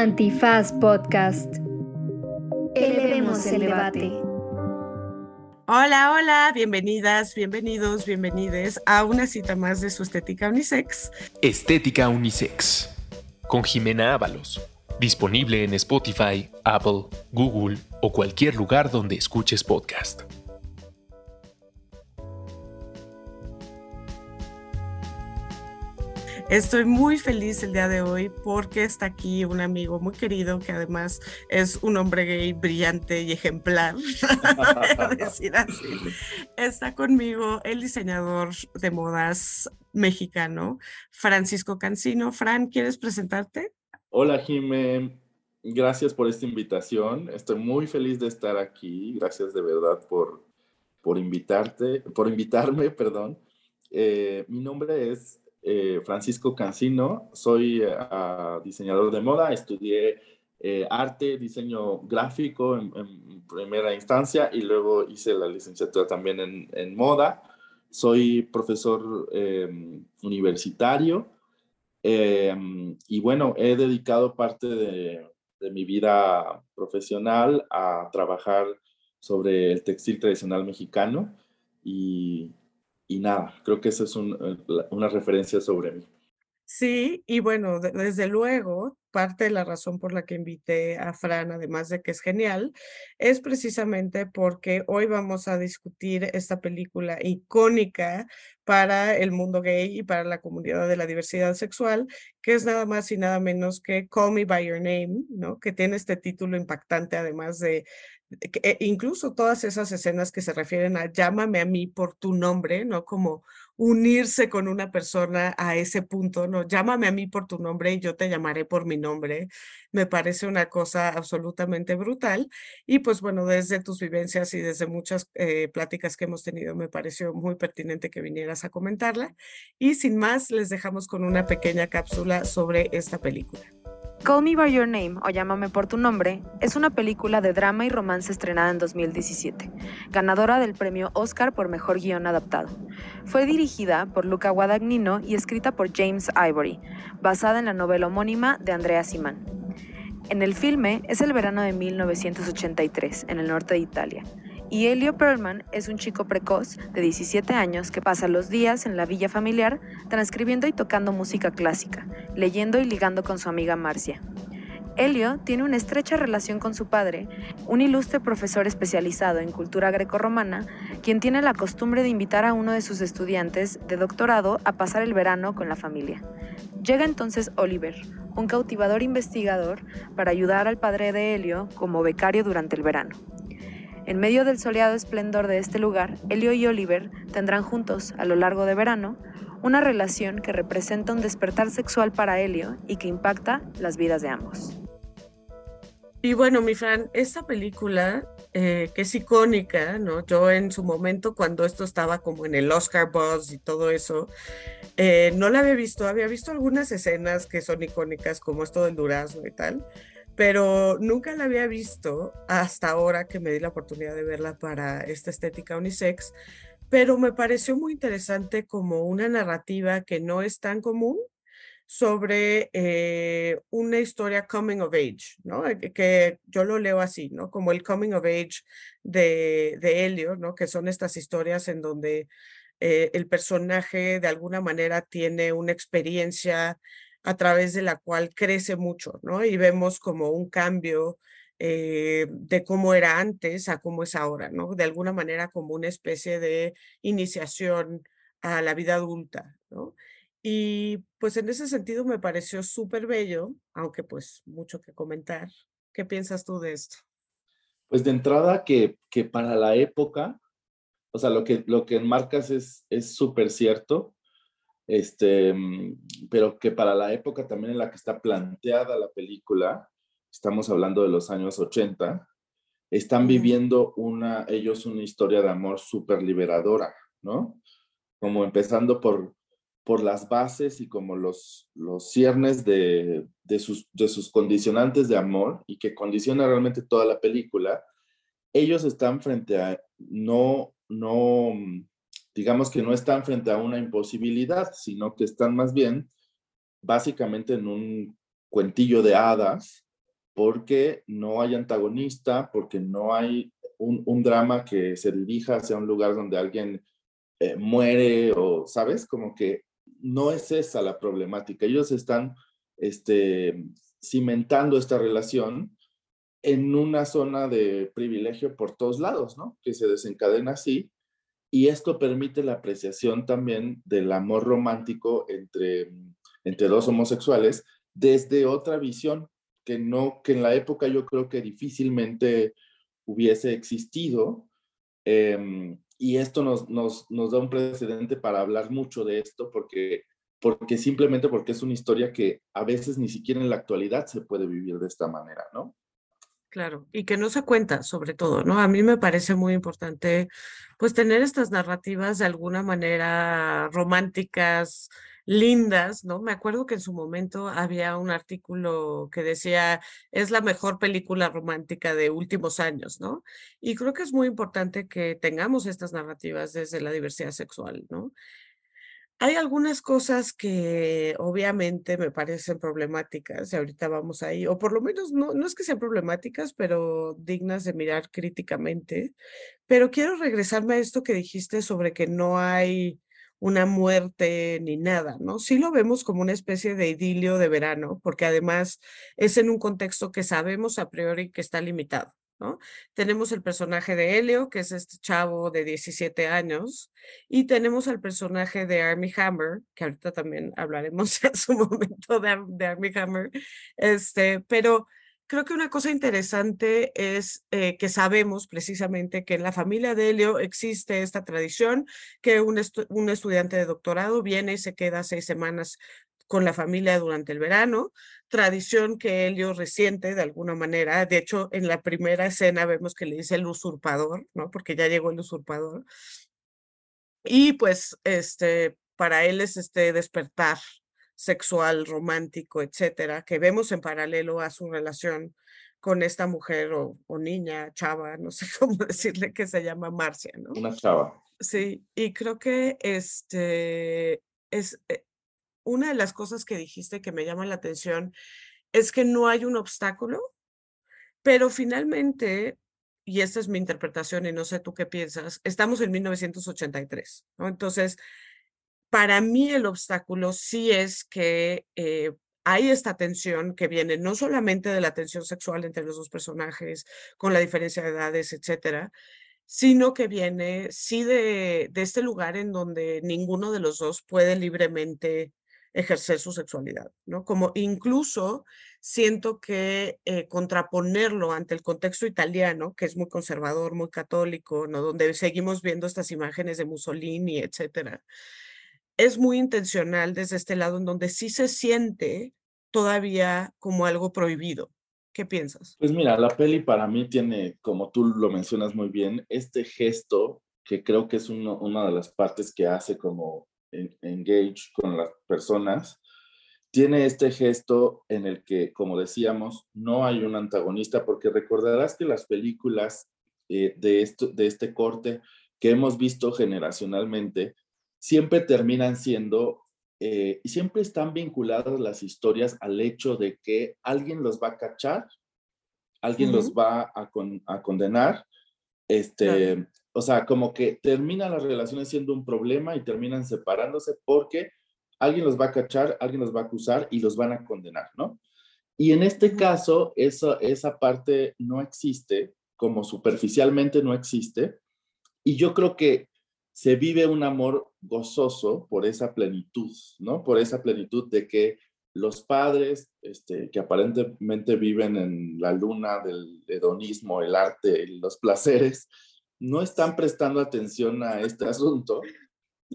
Antifaz Podcast. Elevemos el debate. Hola, hola, bienvenidas, bienvenidos, bienvenides a una cita más de su Estética Unisex. Estética Unisex, con Jimena Ábalos. Disponible en Spotify, Apple, Google o cualquier lugar donde escuches podcast. Estoy muy feliz el día de hoy porque está aquí un amigo muy querido que además es un hombre gay brillante y ejemplar, decir así. Está conmigo el diseñador de modas mexicano, Francisco Cancino. Fran, ¿quieres presentarte? Hola, Jimé. Gracias por esta invitación. Estoy muy feliz de estar aquí. Gracias de verdad por, por invitarte, por invitarme, perdón. Eh, mi nombre es eh, Francisco Cancino, soy eh, diseñador de moda, estudié eh, arte, diseño gráfico en, primera instancia y luego hice la licenciatura también en, moda. Soy profesor em, universitario em, y bueno, he dedicado parte de, de mi vida profesional a trabajar sobre el textil tradicional mexicano y, y nada, creo que esa es eh, una referencia sobre mí. Sí, y bueno, desde luego, parte de la razón por la que invité a Fran, además de que es genial, es precisamente porque hoy vamos a discutir esta película icónica para el mundo gay y para la comunidad de la diversidad sexual, que es nada más y nada menos que Call Me By Your Name, ¿no? Que tiene este título impactante, además de, e incluso todas esas escenas que se refieren a llámame a mí por tu nombre, ¿no? Como unirse con una persona a ese punto, ¿no? Llámame a mí por tu nombre y yo te llamaré por mi nombre. Me parece una cosa absolutamente brutal. Y pues bueno, desde tus vivencias y desde muchas eh, pláticas que hemos tenido, me pareció muy pertinente que vinieras a comentarla. Y sin más, les dejamos con una pequeña cápsula sobre esta película. Call Me By Your Name o Llámame por tu nombre es una película de drama y romance estrenada en 2017, ganadora del premio Oscar por Mejor Guión Adaptado. Fue dirigida por Luca Guadagnino y escrita por James Ivory, basada en la novela homónima de Andrea Simán. En el filme es el verano de 1983, en el norte de Italia, y Elio Perlman es un chico precoz de 17 años que pasa los días en la villa familiar transcribiendo y tocando música clásica, leyendo y ligando con su amiga Marcia. Elio tiene una estrecha relación con su padre, un ilustre profesor especializado en cultura grecorromana, quien tiene la costumbre de invitar a uno de sus estudiantes de doctorado a pasar el verano con la familia. Llega entonces Oliver, un cautivador investigador, para ayudar al padre de Elio como becario durante el verano. En medio del soleado esplendor de este lugar, Elio y Oliver tendrán juntos, a lo largo de verano, una relación que representa un despertar sexual para Helio y que impacta las vidas de ambos. Y bueno, mi Fran, esta película eh, que es icónica, ¿no? Yo en su momento, cuando esto estaba como en el Oscar Buzz y todo eso, eh, no la había visto, había visto algunas escenas que son icónicas, como esto del durazno y tal, pero nunca la había visto hasta ahora que me di la oportunidad de verla para esta estética unisex, pero me pareció muy interesante como una narrativa que no es tan común sobre eh, una historia coming of age, ¿no? Eh, que, yo lo leo así. Como el coming of age de, de ¿no? Que son estas historias en donde eh, el personaje de alguna manera tiene una experiencia a través de la cual crece mucho, ¿no? Y vemos como un cambio eh, de cómo era antes a cómo es ahora, ¿no? De alguna manera como una especie de iniciación a la vida adulta, ¿no? Y pues en ese sentido me pareció súper bello, aunque pues mucho que comentar. ¿Qué piensas tú de esto? Pues de entrada que, que para la época, o sea, lo que, lo que enmarcas es súper cierto este, pero que para la época también en la que está planteada la película, estamos hablando de los años 80, están viviendo una, ellos una historia de amor súper liberadora, ¿no? Como empezando por, por las bases y como los, los ciernes de, de, sus, de sus condicionantes de amor y que condiciona realmente toda la película, ellos están frente a no, no, digamos que no están frente a una imposibilidad, sino que están más bien básicamente en un cuentillo de hadas porque no hay antagonista, porque no hay un, drama que se dirija hacia un lugar donde alguien eh, muere o, ¿sabes? Como que no es esa la problemática. Ellos están este, cimentando esta relación en una zona de privilegio por todos lados, ¿no? Que se desencadena así. Y esto permite la apreciación también del amor romántico entre, entre dos homosexuales desde otra visión que no, que en la época yo creo que difícilmente hubiese existido. Em, y esto nos, nos, nos, da un precedente para hablar mucho de esto, porque, porque simplemente porque es una historia que a veces ni siquiera en la actualidad se puede vivir de esta manera, ¿no? Claro, y que no se cuenta, sobre todo, ¿no? A mí me parece muy importante, pues, tener estas narrativas de alguna manera románticas, lindas, ¿no? Me acuerdo que en su momento había un artículo que decía, es la mejor película romántica de últimos años, ¿no? Y creo que es muy importante que tengamos estas narrativas desde la diversidad sexual, ¿no? Hay algunas cosas que obviamente me parecen problemáticas y ahorita vamos ahí, o por lo menos no, no es que sean problemáticas, pero dignas de mirar críticamente. Pero quiero regresarme a esto que dijiste sobre que no hay una muerte ni nada, ¿no? Sí lo vemos como una especie de idilio de verano, porque además es en un contexto que sabemos a priori que está limitado, Tenemos el personaje de Helio, que es este chavo de 17 años, y tenemos al personaje de Army Hammer, que ahorita también hablaremos en su momento de, de Army Hammer, este, pero creo que una cosa interesante es eh, que sabemos precisamente que en la familia de Helio existe esta tradición que un, un estudiante de doctorado viene y se queda seis semanas con la familia durante el verano, tradición que Helio resiente de alguna manera. De hecho, en la primera escena vemos que le dice el usurpador, ¿no? Porque ya llegó el usurpador. Y pues, este, para él es este despertar sexual, romántico, etcétera, que vemos en paralelo a su relación con esta mujer o, niña, chava, no sé cómo decirle que se llama Marcia, ¿no? Una chava. Sí, y creo que este es eh, una de las cosas que dijiste que me llama la atención es que no hay un obstáculo, pero finalmente, y esta es mi interpretación y no sé tú qué piensas, estamos en 1983, ¿no? Entonces, para mí el obstáculo sí es que eh, hay esta tensión que viene no solamente de la tensión sexual entre los dos personajes, con la diferencia de edades, etcétera, sino que viene sí de, de este lugar en donde ninguno de los dos puede libremente ejercer su sexualidad, ¿no? Como incluso siento que eh, contraponerlo ante el contexto italiano, que es muy conservador, muy católico, ¿no? Donde seguimos viendo estas imágenes de Mussolini, etcétera es muy intencional desde este lado en donde sí se siente todavía como algo prohibido. ¿Qué piensas? Pues mira, la peli para mí tiene, como tú lo mencionas muy bien, este gesto que creo que es una de las partes que hace como engage con las personas, tiene este gesto en el que, como decíamos, no hay un antagonista, porque recordarás que las películas eh, de, esto, de este corte que hemos visto generacionalmente siempre terminan siendo, eh, siempre están vinculadas las historias al hecho de que alguien los va a cachar, alguien los va a, condenar, este, o sea, como que terminan las relaciones siendo un problema y terminan separándose porque alguien los va a cachar, alguien los va a acusar y los van a condenar, ¿no? Y en este caso, esa, esa parte no existe, como superficialmente no existe. Y yo creo que se vive un amor gozoso por esa plenitud, ¿no? Por esa plenitud de que los padres este, que aparentemente viven en la luna del hedonismo, el arte, los placeres, no están prestando atención a este asunto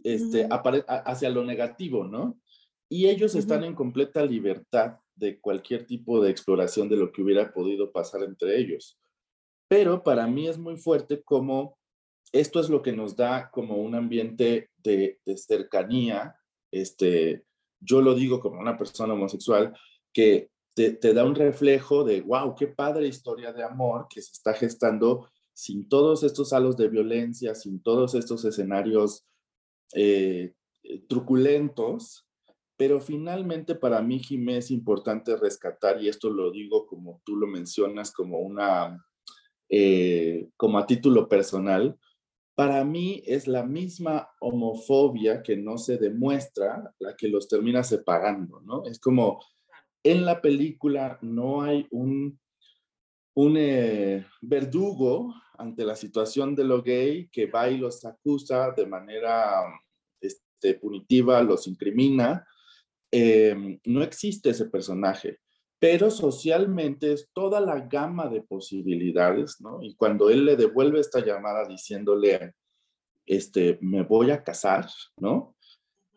este, hacia lo negativo, ¿no? Y ellos están en completa libertad de cualquier tipo de exploración de lo que hubiera podido pasar entre ellos. Pero para mí es muy fuerte como esto es lo que nos da como un ambiente de, cercanía. Este, yo lo digo como una persona homosexual que te, da un reflejo de, wow, qué padre historia de amor que se está gestando sin todos estos halos de violencia, sin todos estos escenarios eh, truculentos, pero finalmente para mí, Jimé, es importante rescatar, y esto lo digo como tú lo mencionas, como una, eh, como a título personal, para mí es la misma homofobia que no se demuestra la que los termina separando, ¿no? Es como en la película no hay un, un eh, verdugo ante la situación de lo gay que va y los acusa de manera este, punitiva, los incrimina. Em, no existe ese personaje, pero socialmente es toda la gama de posibilidades, ¿no? Y cuando él le devuelve esta llamada diciéndole, este, me voy a casar, ¿no?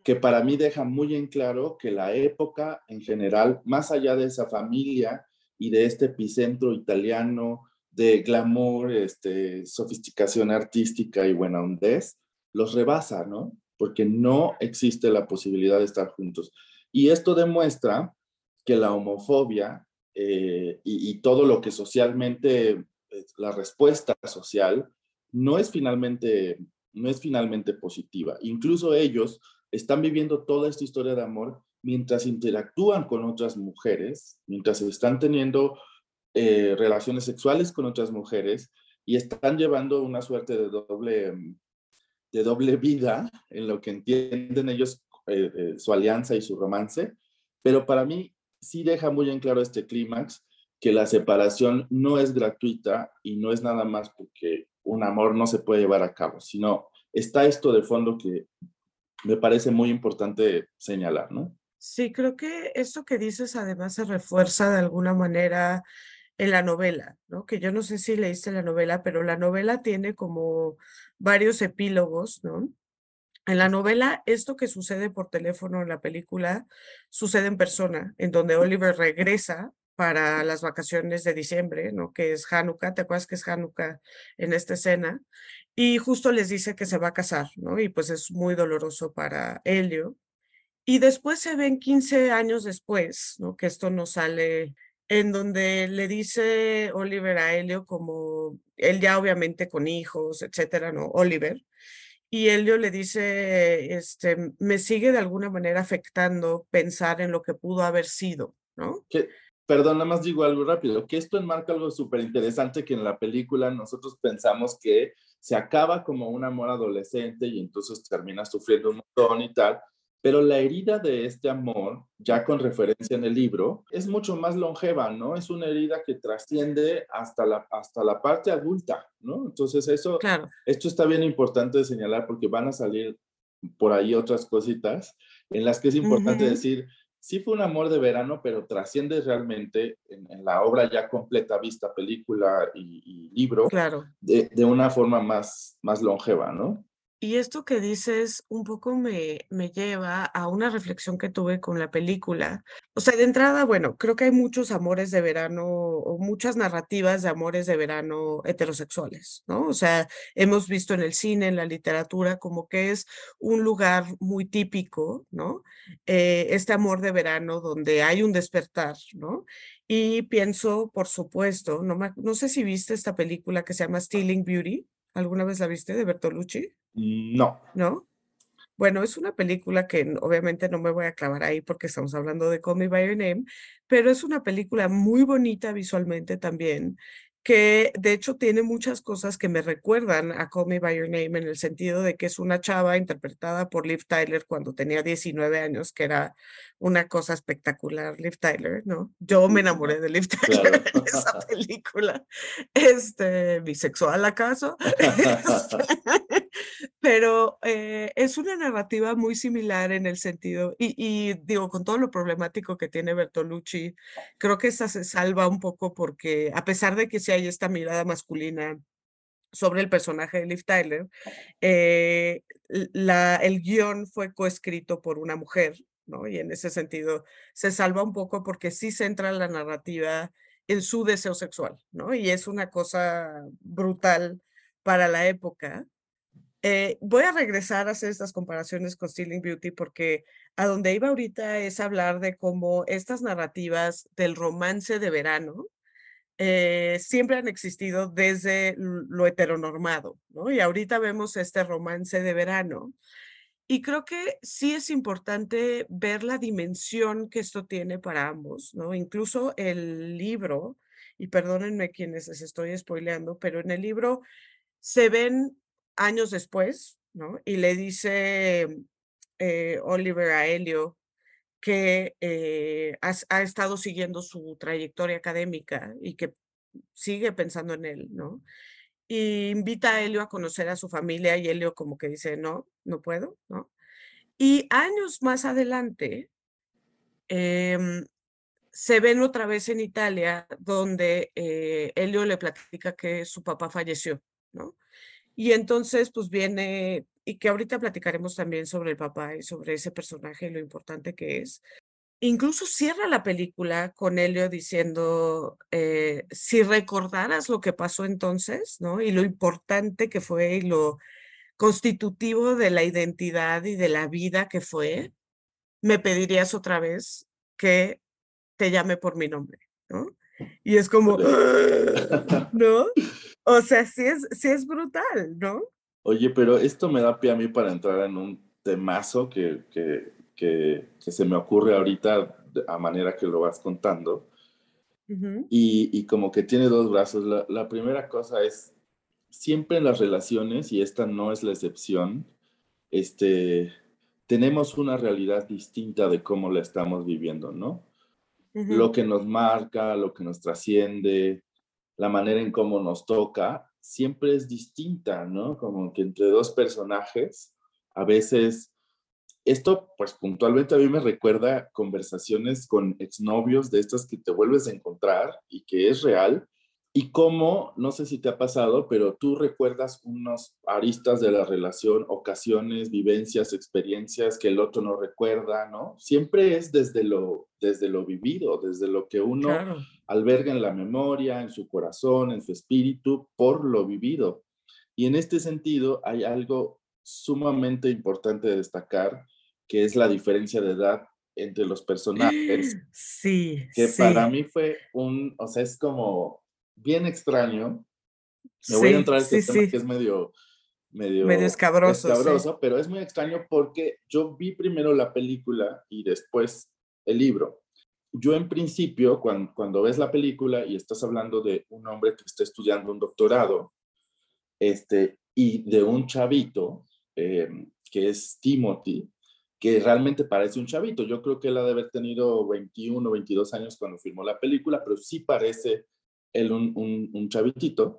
Que para mí deja muy en claro que la época en general, más allá de esa familia y de este epicentro italiano de glamour, este, sofisticación artística y buena hondez, los rebasa, ¿no? Porque no existe la posibilidad de estar juntos. Y esto demuestra que la homofobia eh, y, y, todo lo que socialmente, la respuesta social, no es finalmente, no es finalmente positiva. Incluso ellos están viviendo toda esta historia de amor mientras interactúan con otras mujeres, mientras están teniendo eh, relaciones sexuales con otras mujeres y están llevando una suerte de doble, de doble vida en lo que entienden ellos eh, eh, su alianza y su romance. Pero para mí sí deja muy en claro este clímax que la separación no es gratuita y no es nada más porque un amor no se puede llevar a cabo, sino está esto de fondo que me parece muy importante señalar, ¿no? Sí, creo que esto que dices además se refuerza de alguna manera en la novela, ¿no? Que yo no sé si leíste la novela, pero la novela tiene como varios epílogos, ¿no? En la novela, esto que sucede por teléfono en la película sucede en persona, en donde Oliver regresa para las vacaciones de diciembre, ¿no? Que es Hanukkah, ¿te acuerdas que es Hanukkah en esta escena? Y justo les dice que se va a casar, ¿no? Y pues es muy doloroso para Helio. Y después se ven 15 años después, ¿no? Que esto no sale en donde le dice Oliver a Helio como él ya obviamente con hijos, etcétera, ¿no? Oliver. Y Helio le dice, este, me sigue de alguna manera afectando pensar en lo que pudo haber sido, ¿no? Que, perdón, nada más digo algo rápido, que esto enmarca algo súper interesante que en la película nosotros pensamos que se acaba como un amor adolescente y entonces termina sufriendo un montón y tal, pero la herida de este amor, ya con referencia en el libro, es mucho más longeva, ¿no? Es una herida que trasciende hasta la, hasta la parte adulta, ¿no? Entonces eso, claro. esto está bien importante de señalar porque van a salir por ahí otras cositas en las que es importante uh -huh. decir, sí fue un amor de verano, pero trasciende realmente en, en la obra ya completa, vista, película y, y libro, claro. de, de, una forma más, más longeva, ¿no? Y esto que dices un poco me, me lleva a una reflexión que tuve con la película. O sea, de entrada, bueno, creo que hay muchos amores de verano o muchas narrativas de amores de verano heterosexuales, ¿no? O sea, hemos visto en el cine, en la literatura, como que es un lugar muy típico, ¿no? Eh, este amor de verano donde hay un despertar, ¿no? Y pienso, por supuesto, no, no sé si viste esta película que se llama Stealing Beauty. ¿Alguna vez la viste de Bertolucci? No. ¿No? Bueno, es una película que obviamente no me voy a clavar ahí porque estamos hablando de Call Me By Your Name, pero es una película muy bonita visualmente también, que de hecho tiene muchas cosas que me recuerdan a Call Me By Your Name en el sentido de que es una chava interpretada por Liv Tyler cuando tenía 19 años, que era una cosa espectacular, Liv Tyler, ¿no? Yo me enamoré de Liv Tyler claro. en esa película. Este, bisexual acaso. Pero eh, es una narrativa muy similar en el sentido, y, y, digo, con todo lo problemático que tiene Bertolucci, creo que esta se salva un poco porque a pesar de que sí hay esta mirada masculina sobre el personaje de Liv Tyler, eh, la, el guion fue coescrito por una mujer, ¿no? Y en ese sentido se salva un poco porque sí centra la narrativa en su deseo sexual, ¿no? Y es una cosa brutal para la época. Eh, voy a regresar a hacer estas comparaciones con Stealing Beauty porque a donde iba ahorita es hablar de cómo estas narrativas del romance de verano eh, siempre han existido desde lo heteronormado, ¿no? Y ahorita vemos este romance de verano y creo que sí es importante ver la dimensión que esto tiene para ambos, ¿no? Incluso el libro, y perdónenme quienes les estoy spoileando, pero en el libro se ven años después, ¿no? Y le dice eh, Oliver a Helio que eh, ha estado siguiendo su trayectoria académica y que sigue pensando en él, ¿no? Y invita a Helio a conocer a su familia y Helio como que dice, no, no puedo, ¿no? Y años más adelante, em, se ven otra vez en Italia, donde eh, Helio le platica que su papá falleció, ¿no? Y entonces, pues viene, y que ahorita platicaremos también sobre el papá y sobre ese personaje y lo importante que es. Incluso cierra la película con Helio diciendo, eh, si recordaras lo que pasó entonces, ¿no? Y lo importante que fue y lo constitutivo de la identidad y de la vida que fue, me pedirías otra vez que te llame por mi nombre, ¿no? Y es como, ¿no? O sea, sí es, sí es brutal, ¿no? Oye, pero esto me da pie a mí para entrar en un temazo que, que, que, se me ocurre ahorita a manera que lo vas contando. y, y, como que tiene dos brazos. La, la, primera cosa es, siempre en las relaciones, y esta no es la excepción, este, tenemos una realidad distinta de cómo la estamos viviendo, ¿no? lo que nos marca, lo que nos trasciende, la manera en cómo nos toca, siempre es distinta, ¿no? Como que entre dos personajes, a veces, esto pues puntualmente a mí me recuerda conversaciones con exnovios de estas que te vuelves a encontrar y que es real, y cómo, no sé si te ha pasado, pero tú recuerdas unos aristas de la relación, ocasiones, vivencias, experiencias que el otro no recuerda, ¿no? Siempre es desde lo, desde lo vivido, desde lo que uno alberga en la memoria, en su corazón, en su espíritu, por lo vivido. Y en este sentido hay algo sumamente importante de destacar, que es la diferencia de edad entre los personajes. Sí. Que para mí fue un, o sea, es como bien extraño. Me voy a entrar en este tema que es medio, medio, medio escabroso. escabroso pero es muy extraño porque yo vi primero la película y después el libro. Yo en principio, cuando, cuando ves la película y estás hablando de un hombre que está estudiando un doctorado, este, y de un chavito, em, que es Timothy, que realmente parece un chavito. Yo creo que él ha de haber tenido 21 o 22 años cuando filmó la película, pero sí parece él un, un, chavitito.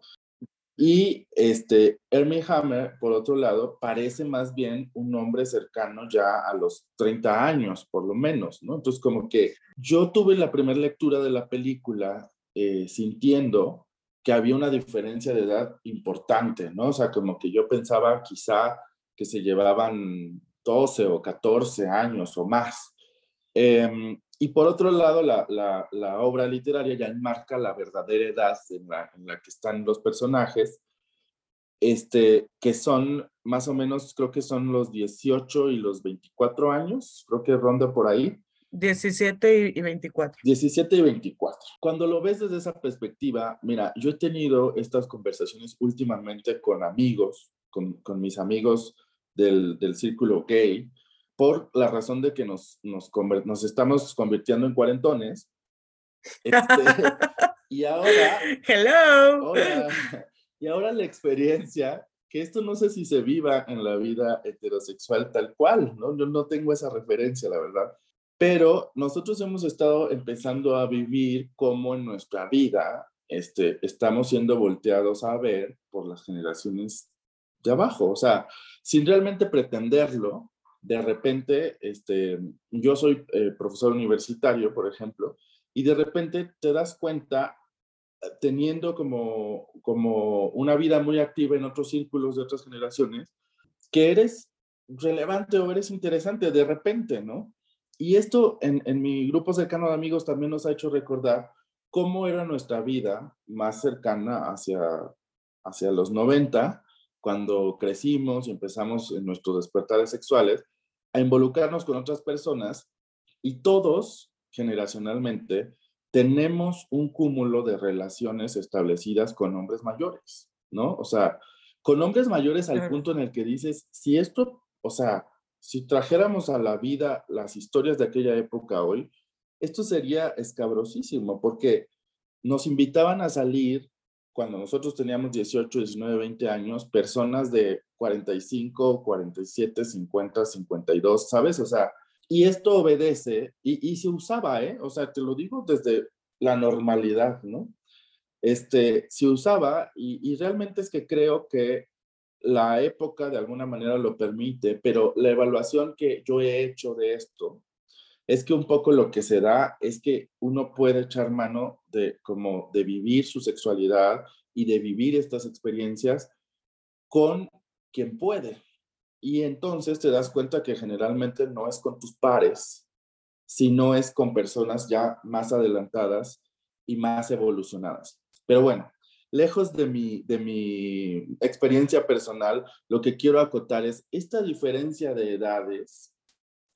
Y este, Hermie Hammer, por otro lado, parece más bien un hombre cercano ya a los 30 años, por lo menos, ¿no? Entonces, como que yo tuve la primera lectura de la película eh, sintiendo que había una diferencia de edad importante, ¿no? O sea, como que yo pensaba quizá que se llevaban 12 o 14 años o más. Eh, y por otro lado, la, la, la, obra literaria ya enmarca la verdadera edad en la, en la, que están los personajes, este, que son más o menos, creo que son los 18 y los 24 años, creo que ronda por ahí. 17 y 24. 17 y 24. Cuando lo ves desde esa perspectiva, mira, yo he tenido estas conversaciones últimamente con amigos, con, con mis amigos del, del círculo gay, por la razón de que nos, nos, nos estamos convirtiendo en cuarentones. Este, y ahora... Hello. y ahora la experiencia, que esto no sé si se viva en la vida heterosexual tal cual, ¿no? Yo no tengo esa referencia, la verdad. Pero nosotros hemos estado empezando a vivir como en nuestra vida este, estamos siendo volteados a ver por las generaciones de abajo. O sea, sin realmente pretenderlo, de repente, este, yo soy eh, profesor universitario, por ejemplo, y de repente te das cuenta, eh, teniendo como, como una vida muy activa en otros círculos de otras generaciones, que eres relevante o eres interesante de repente, ¿no? Y esto en, en mi grupo cercano de amigos también nos ha hecho recordar cómo era nuestra vida más cercana hacia, hacia los 90, cuando crecimos y empezamos en nuestros despertares sexuales a involucrarnos con otras personas y todos generacionalmente tenemos un cúmulo de relaciones establecidas con hombres mayores, ¿no? O sea, con hombres mayores al punto en el que dices, si esto, o sea, si trajéramos a la vida las historias de aquella época hoy, esto sería escabrosísimo, porque nos invitaban a salir cuando nosotros teníamos 18, 19, 20 años, personas de 45, 47, 50, 52, ¿sabes? O sea, y esto obedece, y, y se usaba, ¿eh? O sea, te lo digo desde la normalidad, ¿no? Este, se usaba, y, y realmente es que creo que la época de alguna manera lo permite, pero la evaluación que yo he hecho de esto es que un poco lo que se da es que uno puede echar mano de como de vivir su sexualidad y de vivir estas experiencias con quien puede. Y entonces te das cuenta que generalmente no es con tus pares, sino es con personas ya más adelantadas y más evolucionadas. Pero bueno, lejos de mi, de mi experiencia personal, lo que quiero acotar es esta diferencia de edades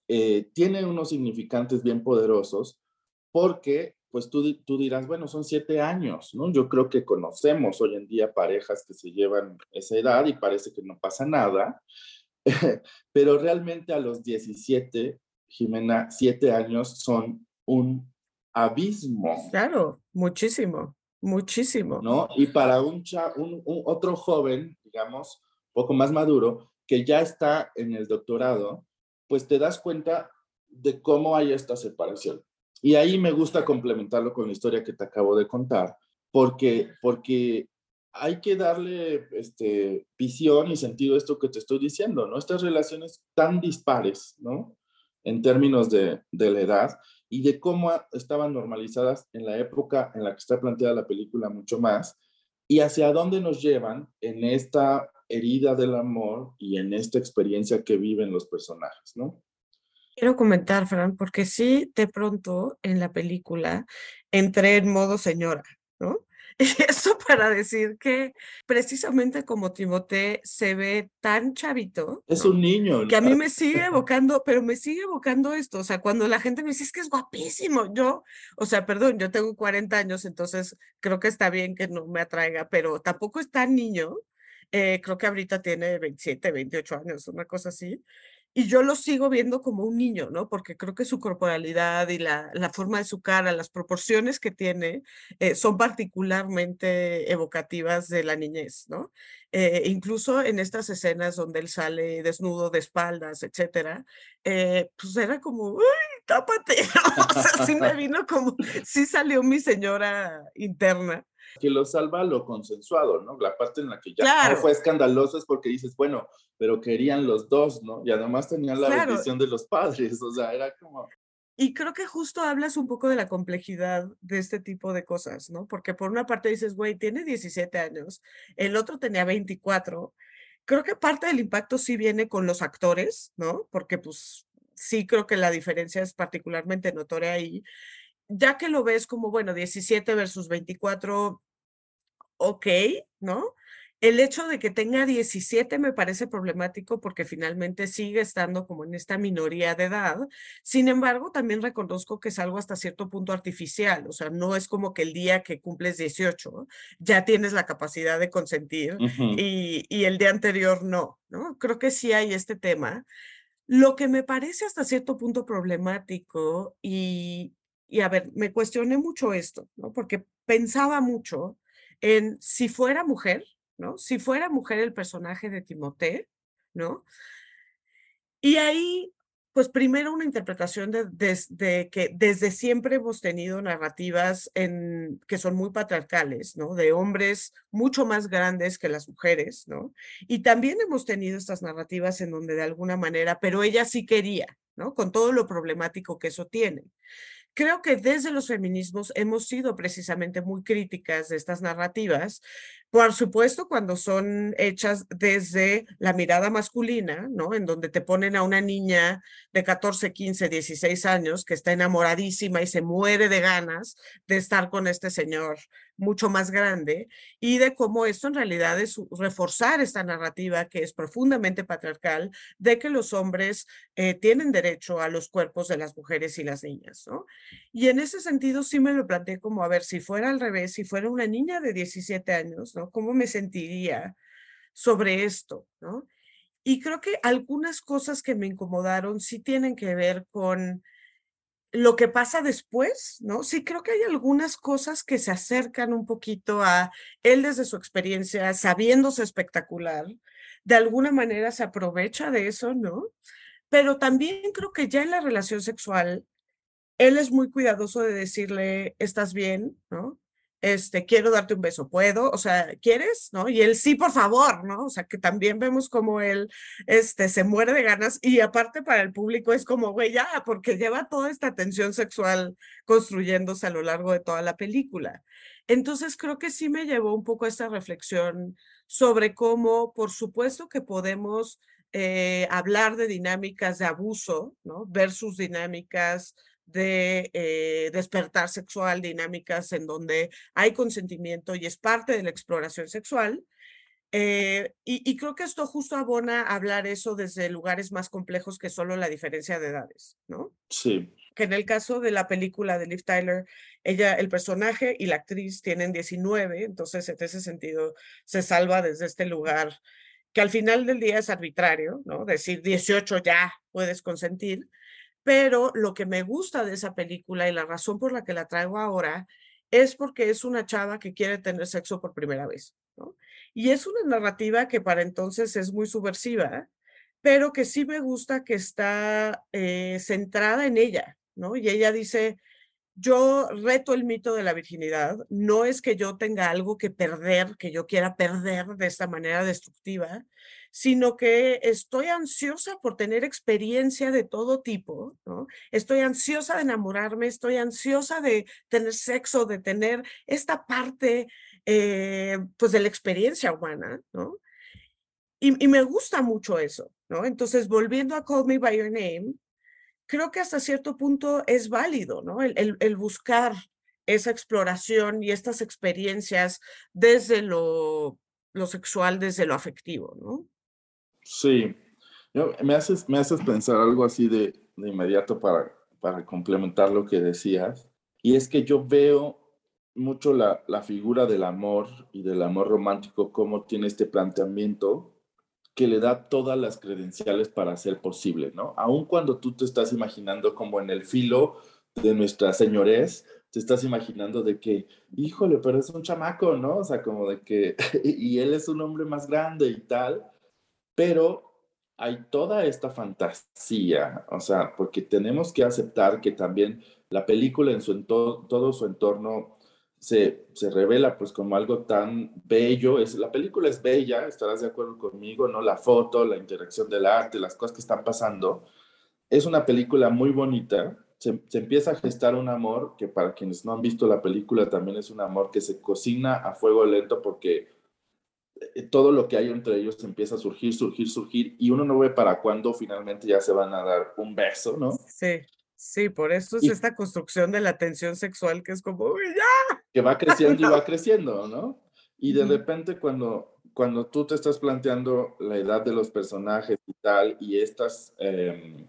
eh, tiene unos significantes bien poderosos porque, pues tú, tú dirás, bueno, son siete años, ¿no? Yo creo que conocemos hoy en día parejas que se llevan esa edad y parece que no pasa nada, pero realmente a los 17, Jimena, siete años son un abismo. Claro, muchísimo, muchísimo. ¿No? Y para un, un, un otro joven, digamos, poco más maduro, que ya está en el doctorado, pues te das cuenta de cómo hay esta separación. Y ahí me gusta complementarlo con la historia que te acabo de contar, porque, porque hay que darle este, visión y sentido a esto que te estoy diciendo, ¿no? Estas relaciones tan dispares, ¿no? En términos de, de la edad y de cómo estaban normalizadas en la época en la que está planteada la película mucho más y hacia dónde nos llevan en esta herida del amor y en esta experiencia que viven los personajes, ¿no? Quiero comentar, Fran, porque sí, de pronto en la película entré en modo señora, ¿no? Y eso para decir que precisamente como Timote se ve tan chavito. Es un niño. Que a mí me sigue evocando, pero me sigue evocando esto. O sea, cuando la gente me dice, es que es guapísimo. Yo, o sea, perdón, yo tengo 40 años, entonces creo que está bien que no me atraiga, pero tampoco es tan niño eh, creo que ahorita tiene 27, 28 años, una cosa así. Y yo lo sigo viendo como un niño, ¿no? Porque creo que su corporalidad y la, la forma de su cara, las proporciones que tiene, eh, son particularmente evocativas de la niñez, ¿no? Eh, incluso en estas escenas donde él sale desnudo de espaldas, etcétera, pues era como, ¡uy, tápate! o sea, sí me vino como, sí salió mi señora interna que lo salva lo consensuado, ¿no? La parte en la que ya fue escandaloso es porque dices, bueno, pero querían los dos, ¿no? Y además tenían la bendición de los padres, o sea, era como... Y creo que justo hablas un poco de la complejidad de este tipo de cosas, ¿no? Porque por una parte dices, güey, tiene 17 años, el otro tenía 24. Creo que parte del impacto sí viene con los actores, ¿no? Porque pues sí creo que la diferencia es particularmente notoria ahí ya que lo ves como, bueno, 17 versus 24, ok, ¿no? El hecho de que tenga 17 me parece problemático porque finalmente sigue estando como en esta minoría de edad. Sin embargo, también reconozco que es algo hasta cierto punto artificial. O sea, no es como que el día que cumples 18 ya tienes la capacidad de consentir y, y el día anterior no, ¿no? Creo que sí hay este tema. Lo que me parece hasta cierto punto problemático y, y a ver, me cuestioné mucho esto, ¿no? Porque pensaba mucho en si fuera mujer, ¿no? Si fuera mujer el personaje de Timote, ¿no? Y ahí, pues primero una interpretación de, que desde siempre hemos tenido narrativas en, que son muy patriarcales, ¿no? De hombres mucho más grandes que las mujeres, ¿no? Y también hemos tenido estas narrativas en donde de alguna manera, pero ella sí quería, ¿no? Con todo lo problemático que eso tiene. Creo que desde los feminismos hemos sido precisamente muy críticas de estas narrativas, por supuesto cuando son hechas desde la mirada masculina, ¿no? En donde te ponen a una niña de 14, 15, 16 años que está enamoradísima y se muere de ganas de estar con este señor mucho más grande y de cómo esto en realidad es reforzar esta narrativa que es profundamente patriarcal de que los hombres eh, tienen derecho a los cuerpos de las mujeres y las niñas, ¿no? Y en ese sentido sí me lo planteé como, a ver, si fuera al revés, si fuera una niña de 17 años, ¿no? ¿Cómo me sentiría sobre esto, ¿no? Y creo que algunas cosas que me incomodaron sí tienen que ver con lo que pasa después, ¿no? Sí, creo que hay algunas cosas que se acercan un poquito a él desde su experiencia, sabiéndose espectacular, de alguna manera se aprovecha de eso, ¿no? Pero también creo que ya en la relación sexual, él es muy cuidadoso de decirle, ¿estás bien? ¿No? Este, quiero darte un beso, ¿puedo? O sea, ¿quieres? ¿No? Y él, sí, por favor, ¿no? O sea, que también vemos como él, este, se muere de ganas y aparte para el público es como, güey, ya, porque lleva toda esta tensión sexual construyéndose a lo largo de toda la película. Entonces, creo que sí me llevó un poco a esta reflexión sobre cómo, por supuesto que podemos eh, hablar de dinámicas de abuso, ¿no? Versus dinámicas de eh, despertar sexual, dinámicas en donde hay consentimiento y es parte de la exploración sexual. Eh, y, creo que esto justo abona a hablar eso desde lugares más complejos que solo la diferencia de edades, ¿no? Sí. Que en el caso de la película de Liv Tyler, ella, el personaje y la actriz tienen 19, entonces en ese sentido se salva desde este lugar que al final del día es arbitrario, ¿no? Decir 18 ya puedes consentir, pero lo que me gusta de esa película y la razón por la que la traigo ahora es porque es una chava que quiere tener sexo por primera vez, ¿no? Y es una narrativa que para entonces es muy subversiva, pero que sí me gusta que está eh, centrada en ella, ¿no? Y ella dice, yo reto el mito de la virginidad, no es que yo tenga algo que perder, que yo quiera perder de esta manera destructiva, sino que estoy ansiosa por tener experiencia de todo tipo, ¿no? Estoy ansiosa de enamorarme, estoy ansiosa de tener sexo, de tener esta parte, eh, pues, de la experiencia humana, ¿no? Y, me gusta mucho eso, ¿no? Entonces, volviendo a Call Me By Your Name, creo que hasta cierto punto es válido, ¿no? El, buscar esa exploración y estas experiencias desde lo, lo, sexual, desde lo afectivo, ¿no? Sí, me, haces, me haces pensar algo así de, de inmediato para, para complementar lo que decías, y es que yo veo mucho la, la figura del amor y del amor romántico, cómo tiene este planteamiento que le da todas las credenciales para ser posible, ¿no? Aun cuando tú te estás imaginando como en el filo de nuestra señorez, te estás imaginando de que, híjole, pero es un chamaco, ¿no? O sea, como de que, y él es un hombre más grande y tal, pero hay toda esta fantasía, o sea, porque tenemos que aceptar que también la película en todo su entorno se, se, revela pues como algo tan bello. Es, la película es bella, estarás de acuerdo conmigo, ¿no? La foto, la interacción del arte, las cosas que están pasando. Es una película muy bonita. Se, empieza a gestar un amor que para quienes no han visto la película también es un amor que se cocina a fuego lento porque todo lo que hay entre ellos empieza a surgir, surgir, surgir y uno no ve para cuándo finalmente ya se van a dar un beso, ¿no? Sí. Sí, por eso es esta construcción de la tensión sexual que es como, ya! Que va creciendo y va creciendo, ¿no? Y de repente cuando, cuando tú te estás planteando la edad de los personajes y tal, y estas, em,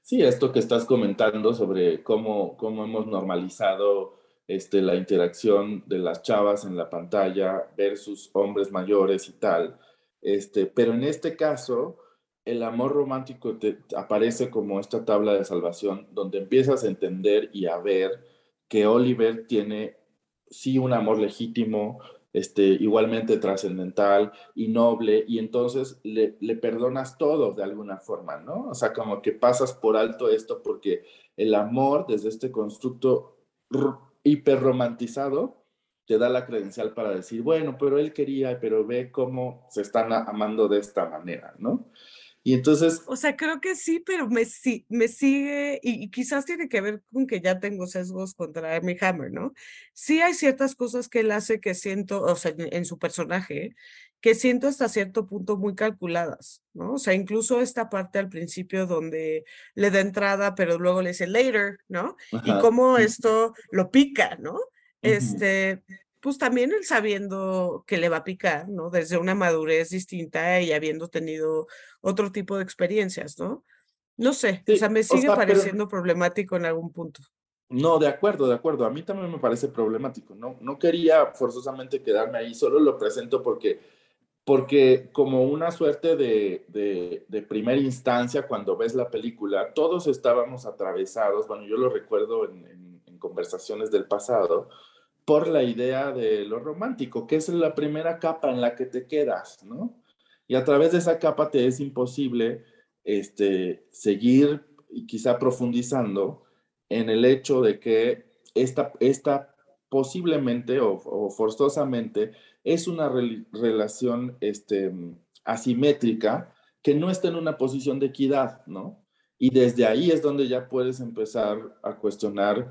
sí, esto que estás comentando sobre cómo, cómo hemos normalizado este, la interacción de las chavas en la pantalla versus hombres mayores y tal, este, pero en este caso el amor romántico te, aparece como esta tabla de salvación donde empiezas a entender y a ver que Oliver tiene sí un amor legítimo, este, igualmente trascendental y noble, y entonces le, le, perdonas todo de alguna forma, ¿no? O sea, como que pasas por alto esto porque el amor desde este constructo hiperromantizado te da la credencial para decir, bueno, pero él quería, pero ve cómo se están amando de esta manera, ¿no? Y entonces... O sea, creo que sí, pero me, me sigue, y, quizás tiene que ver con que ya tengo sesgos contra Amy Hammer, ¿no? Sí hay ciertas cosas que él hace que siento, o sea, en, su personaje, que siento hasta cierto punto muy calculadas, ¿no? O sea, incluso esta parte al principio donde le da entrada, pero luego le dice later, ¿no? Y cómo esto lo pica, ¿no? Este, pues también él sabiendo que le va a picar, ¿no? Desde una madurez distinta y habiendo tenido otro tipo de experiencias, ¿no? No sé, o sea, me sigue pareciendo problemático en algún punto. No, de acuerdo, de acuerdo. A mí también me parece problemático. No, no quería forzosamente quedarme ahí, solo lo presento porque porque como una suerte de, de, primera instancia, cuando ves la película, todos estábamos atravesados, bueno, yo lo recuerdo en, en conversaciones del pasado, por la idea de lo romántico, que es la primera capa en la que te quedas, ¿no? Y a través de esa capa te es imposible este, seguir y quizá profundizando en el hecho de que esta, esta posiblemente o, forzosamente es una relación este, asimétrica que no está en una posición de equidad, ¿no? Y desde ahí es donde ya puedes empezar a cuestionar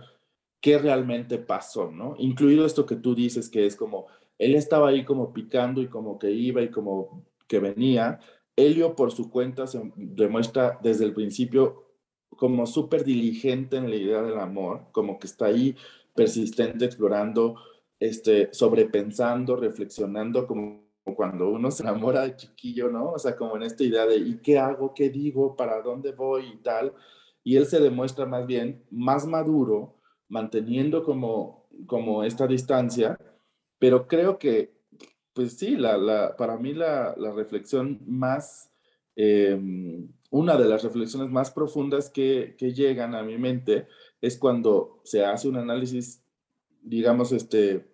qué realmente pasó, ¿no? Incluido esto que tú dices que es como, él estaba ahí como picando y como que iba y como que venía. Helio por su cuenta se demuestra desde el principio como súper diligente en la idea del amor, como que está ahí persistente, explorando, este, sobrepensando, reflexionando, como cuando uno se enamora de chiquillo, ¿no? O sea, como en esta idea de, ¿y qué hago? ¿Qué digo? ¿Para dónde voy? Y tal. Y él se demuestra más bien más maduro, manteniendo como, como esta distancia, pero creo que, pues sí, la, la, para mí la, la reflexión más eh, una de las reflexiones más profundas que, llegan a mi mente es cuando se hace un análisis, digamos, este,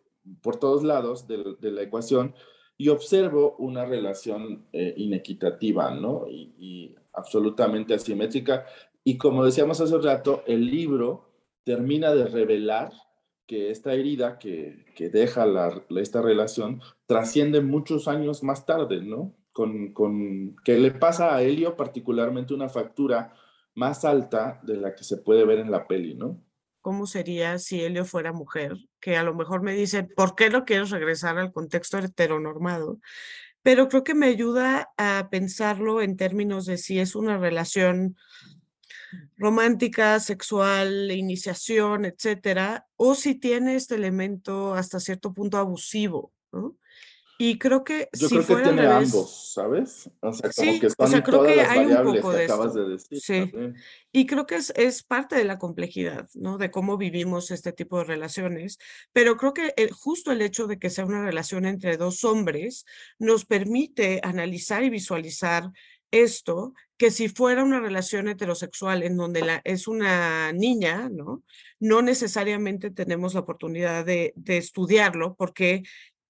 por todos lados de, la ecuación y observo una relación eh, inequitativa, ¿no? Y, absolutamente asimétrica. Y como decíamos hace rato, el libro termina de revelar que esta herida que, deja esta relación trasciende muchos años más tarde, ¿no? Con, con, que le pasa a Helio particularmente una factura más alta de la que se puede ver en la peli, ¿no? ¿Cómo sería si Helio fuera mujer? Que a lo mejor me dice, ¿por qué no quieres regresar al contexto heteronormado? Pero creo que me ayuda a pensarlo en términos de si es una relación romántica, sexual, iniciación, etcétera, o si tiene este elemento hasta cierto punto abusivo, ¿no? Y creo que Yo si creo que fuera tiene al revés, ambos, ¿sabes? O sea, como sí, que o están sea, creo todas que las hay un variables poco que de acabas esto. de decir Sí. también. Y creo que es, es parte de la complejidad, ¿no? De cómo vivimos este tipo de relaciones. Pero creo que el- justo el hecho de que sea una relación entre dos hombres nos permite analizar y visualizar esto, que si fuera una relación heterosexual en donde la, es una niña, ¿no? No necesariamente tenemos la oportunidad de, de estudiarlo porque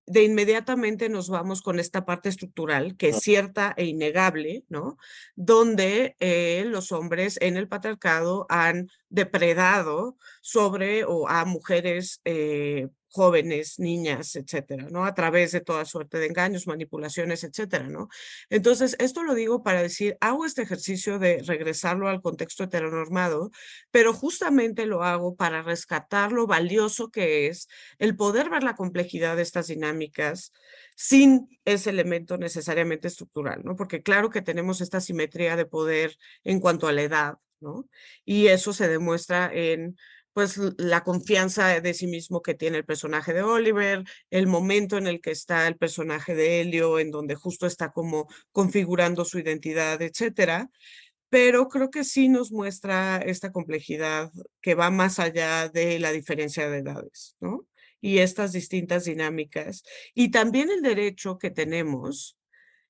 de inmediatamente nos vamos con esta parte estructural que es cierta e innegable, ¿no? Donde eh, los hombres en el patriarcado han depredado sobre o a mujeres eh, jóvenes, niñas, etcétera, ¿no? A través de toda suerte de engaños, manipulaciones, etcétera, ¿no? Entonces, esto lo digo para decir, hago este ejercicio de regresarlo al contexto heteronormado, pero justamente lo hago para rescatar lo valioso que es el poder ver la complejidad de estas dinámicas sin ese elemento necesariamente estructural, ¿no? Porque claro que tenemos esta simetría de poder en cuanto a la edad, ¿no? Y eso se demuestra en pues la confianza de sí mismo que tiene el personaje de Oliver, el momento en el que está el personaje de Helio, en donde justo está como configurando su identidad, etcétera. Pero creo que sí nos muestra esta complejidad que va más allá de la diferencia de edades, ¿no? Y estas distintas dinámicas. Y también el derecho que tenemos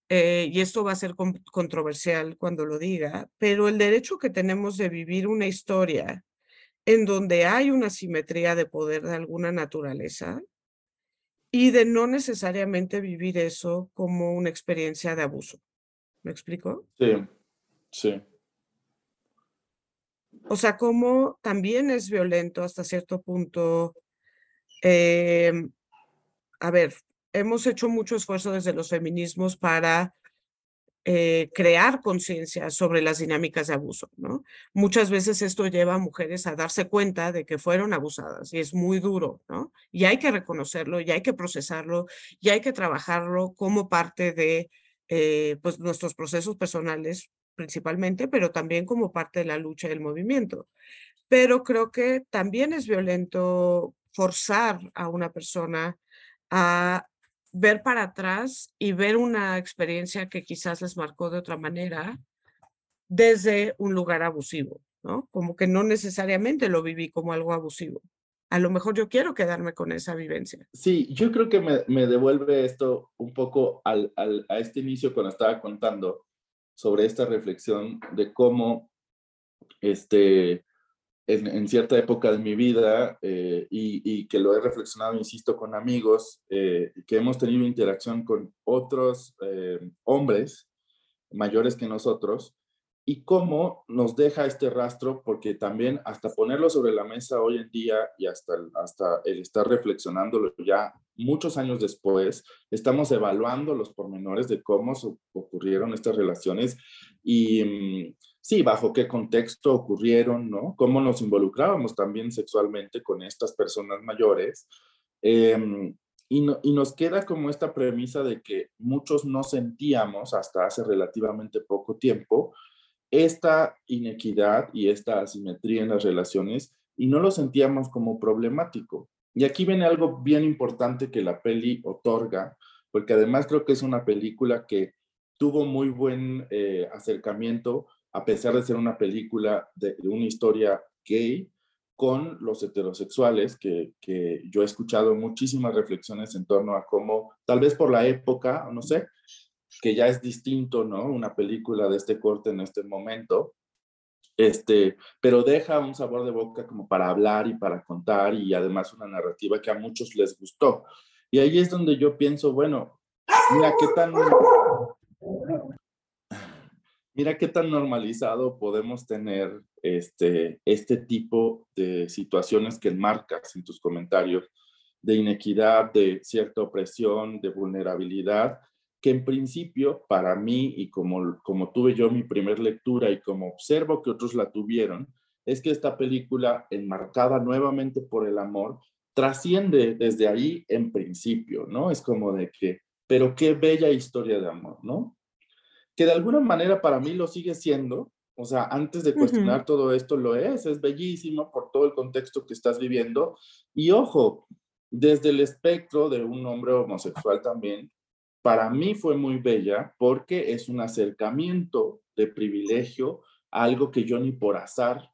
eh, y esto va a ser controversial cuando lo diga, pero el derecho que tenemos de vivir una historia en donde hay una simetría de poder de alguna naturaleza y de no necesariamente vivir eso como una experiencia de abuso. ¿Me explico? Sí, sí. O sea, como también es violento hasta cierto punto. Em, a ver, hemos hecho mucho esfuerzo desde los feminismos para eh, crear conciencia sobre las dinámicas de abuso, ¿no? Muchas veces esto lleva a mujeres a darse cuenta de que fueron abusadas y es muy duro, ¿no? Y hay que reconocerlo, y hay que procesarlo, y hay que trabajarlo como parte de, eh, pues, nuestros procesos personales principalmente, pero también como parte de la lucha del movimiento. Pero creo que también es violento forzar a una persona a ver para atrás y ver una experiencia que quizás les marcó de otra manera desde un lugar abusivo, ¿no? Como que no necesariamente lo viví como algo abusivo. a lo mejor yo quiero quedarme con esa vivencia. Sí, yo creo que me, devuelve esto un poco a este inicio cuando estaba contando sobre esta reflexión de cómo este, en, cierta época de mi vida eh, y, que lo he reflexionado, insisto, con amigos, eh, que hemos tenido interacción con otros eh, hombres mayores que nosotros y cómo nos deja este rastro, porque también hasta ponerlo sobre la mesa hoy en día y hasta, hasta el estar reflexionándolo ya muchos años después, estamos evaluando los pormenores de cómo ocurrieron estas relaciones y mm, sí, bajo qué contexto ocurrieron, ¿no? Cómo nos involucrábamos también sexualmente con estas personas mayores. Em, y, y, nos queda como esta premisa de que muchos no sentíamos hasta hace relativamente poco tiempo esta inequidad y esta asimetría en las relaciones y no lo sentíamos como problemático. Y aquí viene algo bien importante que la peli otorga, porque además creo que es una película que tuvo muy buen eh, acercamiento a pesar de ser una película de, una historia gay, con los heterosexuales, que, que, yo he escuchado muchísimas reflexiones en torno a cómo, tal vez por la época, no sé, que ya es distinto, ¿no? Una película de este corte en este momento, este, pero deja un sabor de boca como para hablar y para contar y además una narrativa que a muchos les gustó. Y ahí es donde yo pienso, bueno, mira qué tan Mira qué tan normalizado podemos tener este, este tipo de situaciones que enmarcas en tus comentarios, de inequidad, de cierta opresión, de vulnerabilidad, que en principio para mí y como, como tuve yo mi primer lectura y como observo que otros la tuvieron, es que esta película, enmarcada nuevamente por el amor, trasciende desde ahí en principio, ¿no? Es como de que, pero qué bella historia de amor, ¿no? Que de alguna manera para mí lo sigue siendo, o sea, antes de cuestionar todo esto lo es, es bellísimo por todo el contexto que estás viviendo. Y ojo, desde el espectro de un hombre homosexual también, para mí fue muy bella porque es un acercamiento de privilegio a algo que yo ni por azar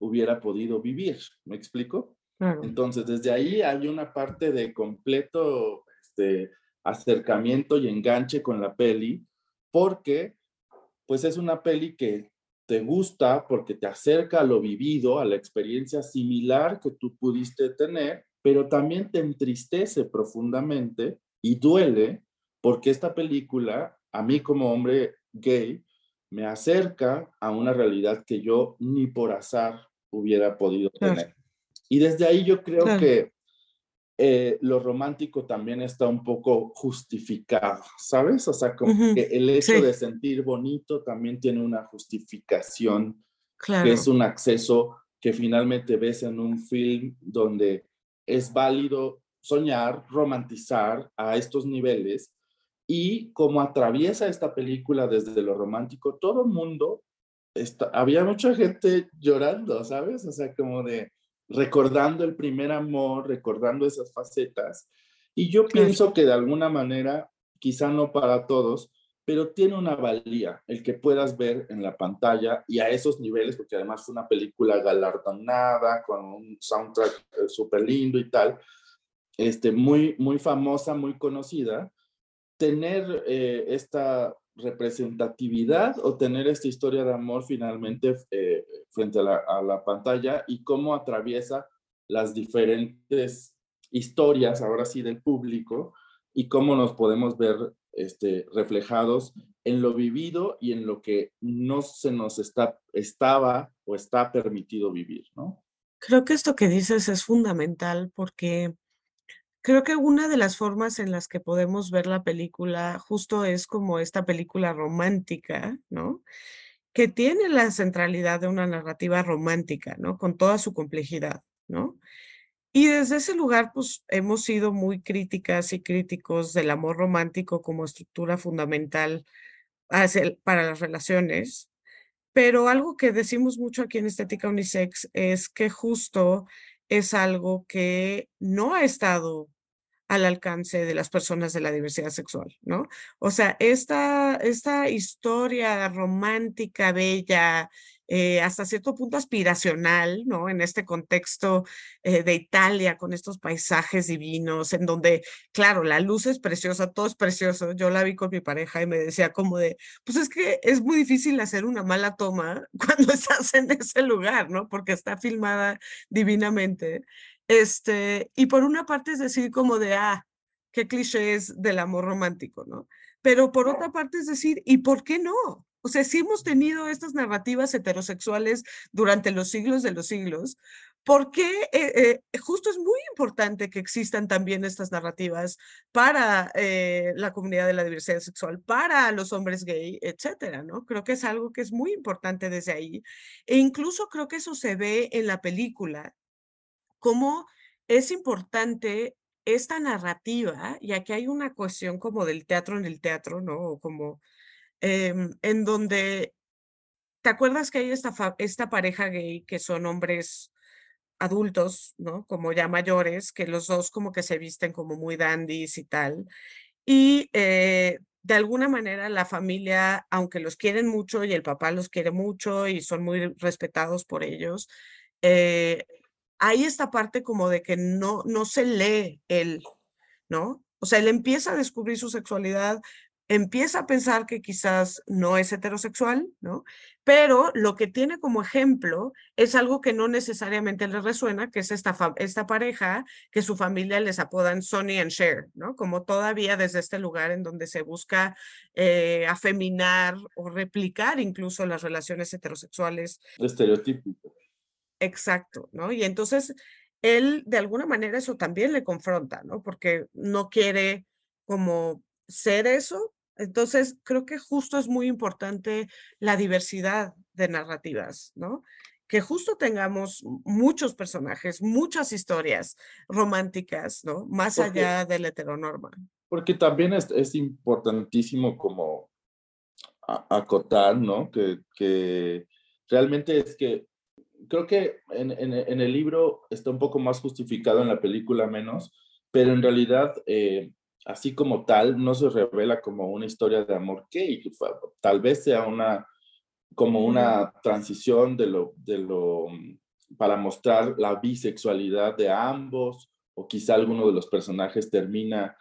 hubiera podido vivir. ¿Me explico? Entonces, desde ahí hay una parte de completo este, acercamiento y enganche con la peli porque pues es una peli que te gusta porque te acerca a lo vivido, a la experiencia similar que tú pudiste tener, pero también te entristece profundamente y duele porque esta película, a mí como hombre gay, me acerca a una realidad que yo ni por azar hubiera podido tener. Y desde ahí yo creo que eh, lo romántico también está un poco justificado, ¿sabes? O sea, como que el hecho de sentir bonito también tiene una justificación, que es un acceso que finalmente ves en un film donde es válido soñar, romantizar a estos niveles y como atraviesa esta película desde lo romántico, todo el mundo, está, había mucha gente llorando, ¿sabes? O sea, como de, recordando el primer amor, recordando esas facetas. Y yo pienso que de alguna manera, quizá no para todos, pero tiene una valía el que puedas ver en la pantalla y a esos niveles, porque además fue una película galardonada, con un soundtrack eh, súper lindo y tal, este, muy, muy famosa, muy conocida, tener eh, esta representatividad o tener esta historia de amor finalmente eh, frente a la, pantalla y cómo atraviesa las diferentes historias, ahora sí, del público y cómo nos podemos ver este, reflejados en lo vivido y en lo que no se nos está, estaba o está permitido vivir, ¿no? Creo que esto que dices es fundamental porque Creo que una de las formas en las que podemos ver la película justo es como esta película romántica, ¿no? Que tiene la centralidad de una narrativa romántica, ¿no? Con toda su complejidad, ¿no? Y desde ese lugar, pues hemos sido muy críticas y críticos del amor romántico como estructura fundamental para las relaciones. Pero algo que decimos mucho aquí en Estética Unisex es que justo es algo que no ha estado al alcance de las personas de la diversidad sexual, ¿no? O sea, esta, esta historia romántica, bella, eh, hasta cierto punto aspiracional, ¿no? En este contexto eh, de Italia, con estos paisajes divinos, en donde, claro, la luz es preciosa, todo es precioso. Yo la vi con mi pareja y me decía como de, pues es que es muy difícil hacer una mala toma cuando estás en ese lugar, ¿no? Porque está filmada divinamente. Este, y por una parte es decir como de, ah, qué cliché es del amor romántico, ¿no? Pero por otra parte es decir, ¿y por qué no? O sea, sí hemos tenido estas narrativas heterosexuales durante los siglos de los siglos, porque eh, eh, justo es muy importante que existan también estas narrativas para eh, la comunidad de la diversidad sexual, para los hombres gay, etcétera, ¿no? Creo que es algo que es muy importante desde ahí. E incluso creo que eso se ve en la película, cómo es importante esta narrativa, y aquí hay una cuestión como del teatro en el teatro, ¿no? Como Em, en donde, ¿te acuerdas que hay esta, esta pareja gay que son hombres adultos, ¿no? Como ya mayores, que los dos como que se visten como muy dandies y tal. Y eh, de alguna manera la familia, aunque los quieren mucho y el papá los quiere mucho y son muy respetados por ellos, eh, hay esta parte como de que no, no se lee él, ¿no? O sea, él empieza a descubrir su sexualidad, empieza a pensar que quizás no es heterosexual, ¿no? Pero lo que tiene como ejemplo es algo que no necesariamente le resuena, que es esta, esta pareja que su familia les apodan Sonny and Cher, ¿no? Como todavía desde este lugar en donde se busca eh, afeminar o replicar incluso las relaciones heterosexuales. Estereotípico. Exacto, ¿no? Y entonces él de alguna manera eso también le confronta, ¿no? Porque no quiere como ser eso, entonces, creo que justo es muy importante la diversidad de narrativas, ¿no? Que justo tengamos muchos personajes, muchas historias románticas, ¿no? Más allá de la heteronorma. Porque también es, es importantísimo como acotar, ¿no? Que, que, realmente es que creo que en, en, en, el libro está un poco más justificado, en la película menos, pero en realidad eh, así como tal, no se revela como una historia de amor gay, tal vez sea una, como una transición de lo, para mostrar la bisexualidad de ambos, o quizá alguno de los personajes termina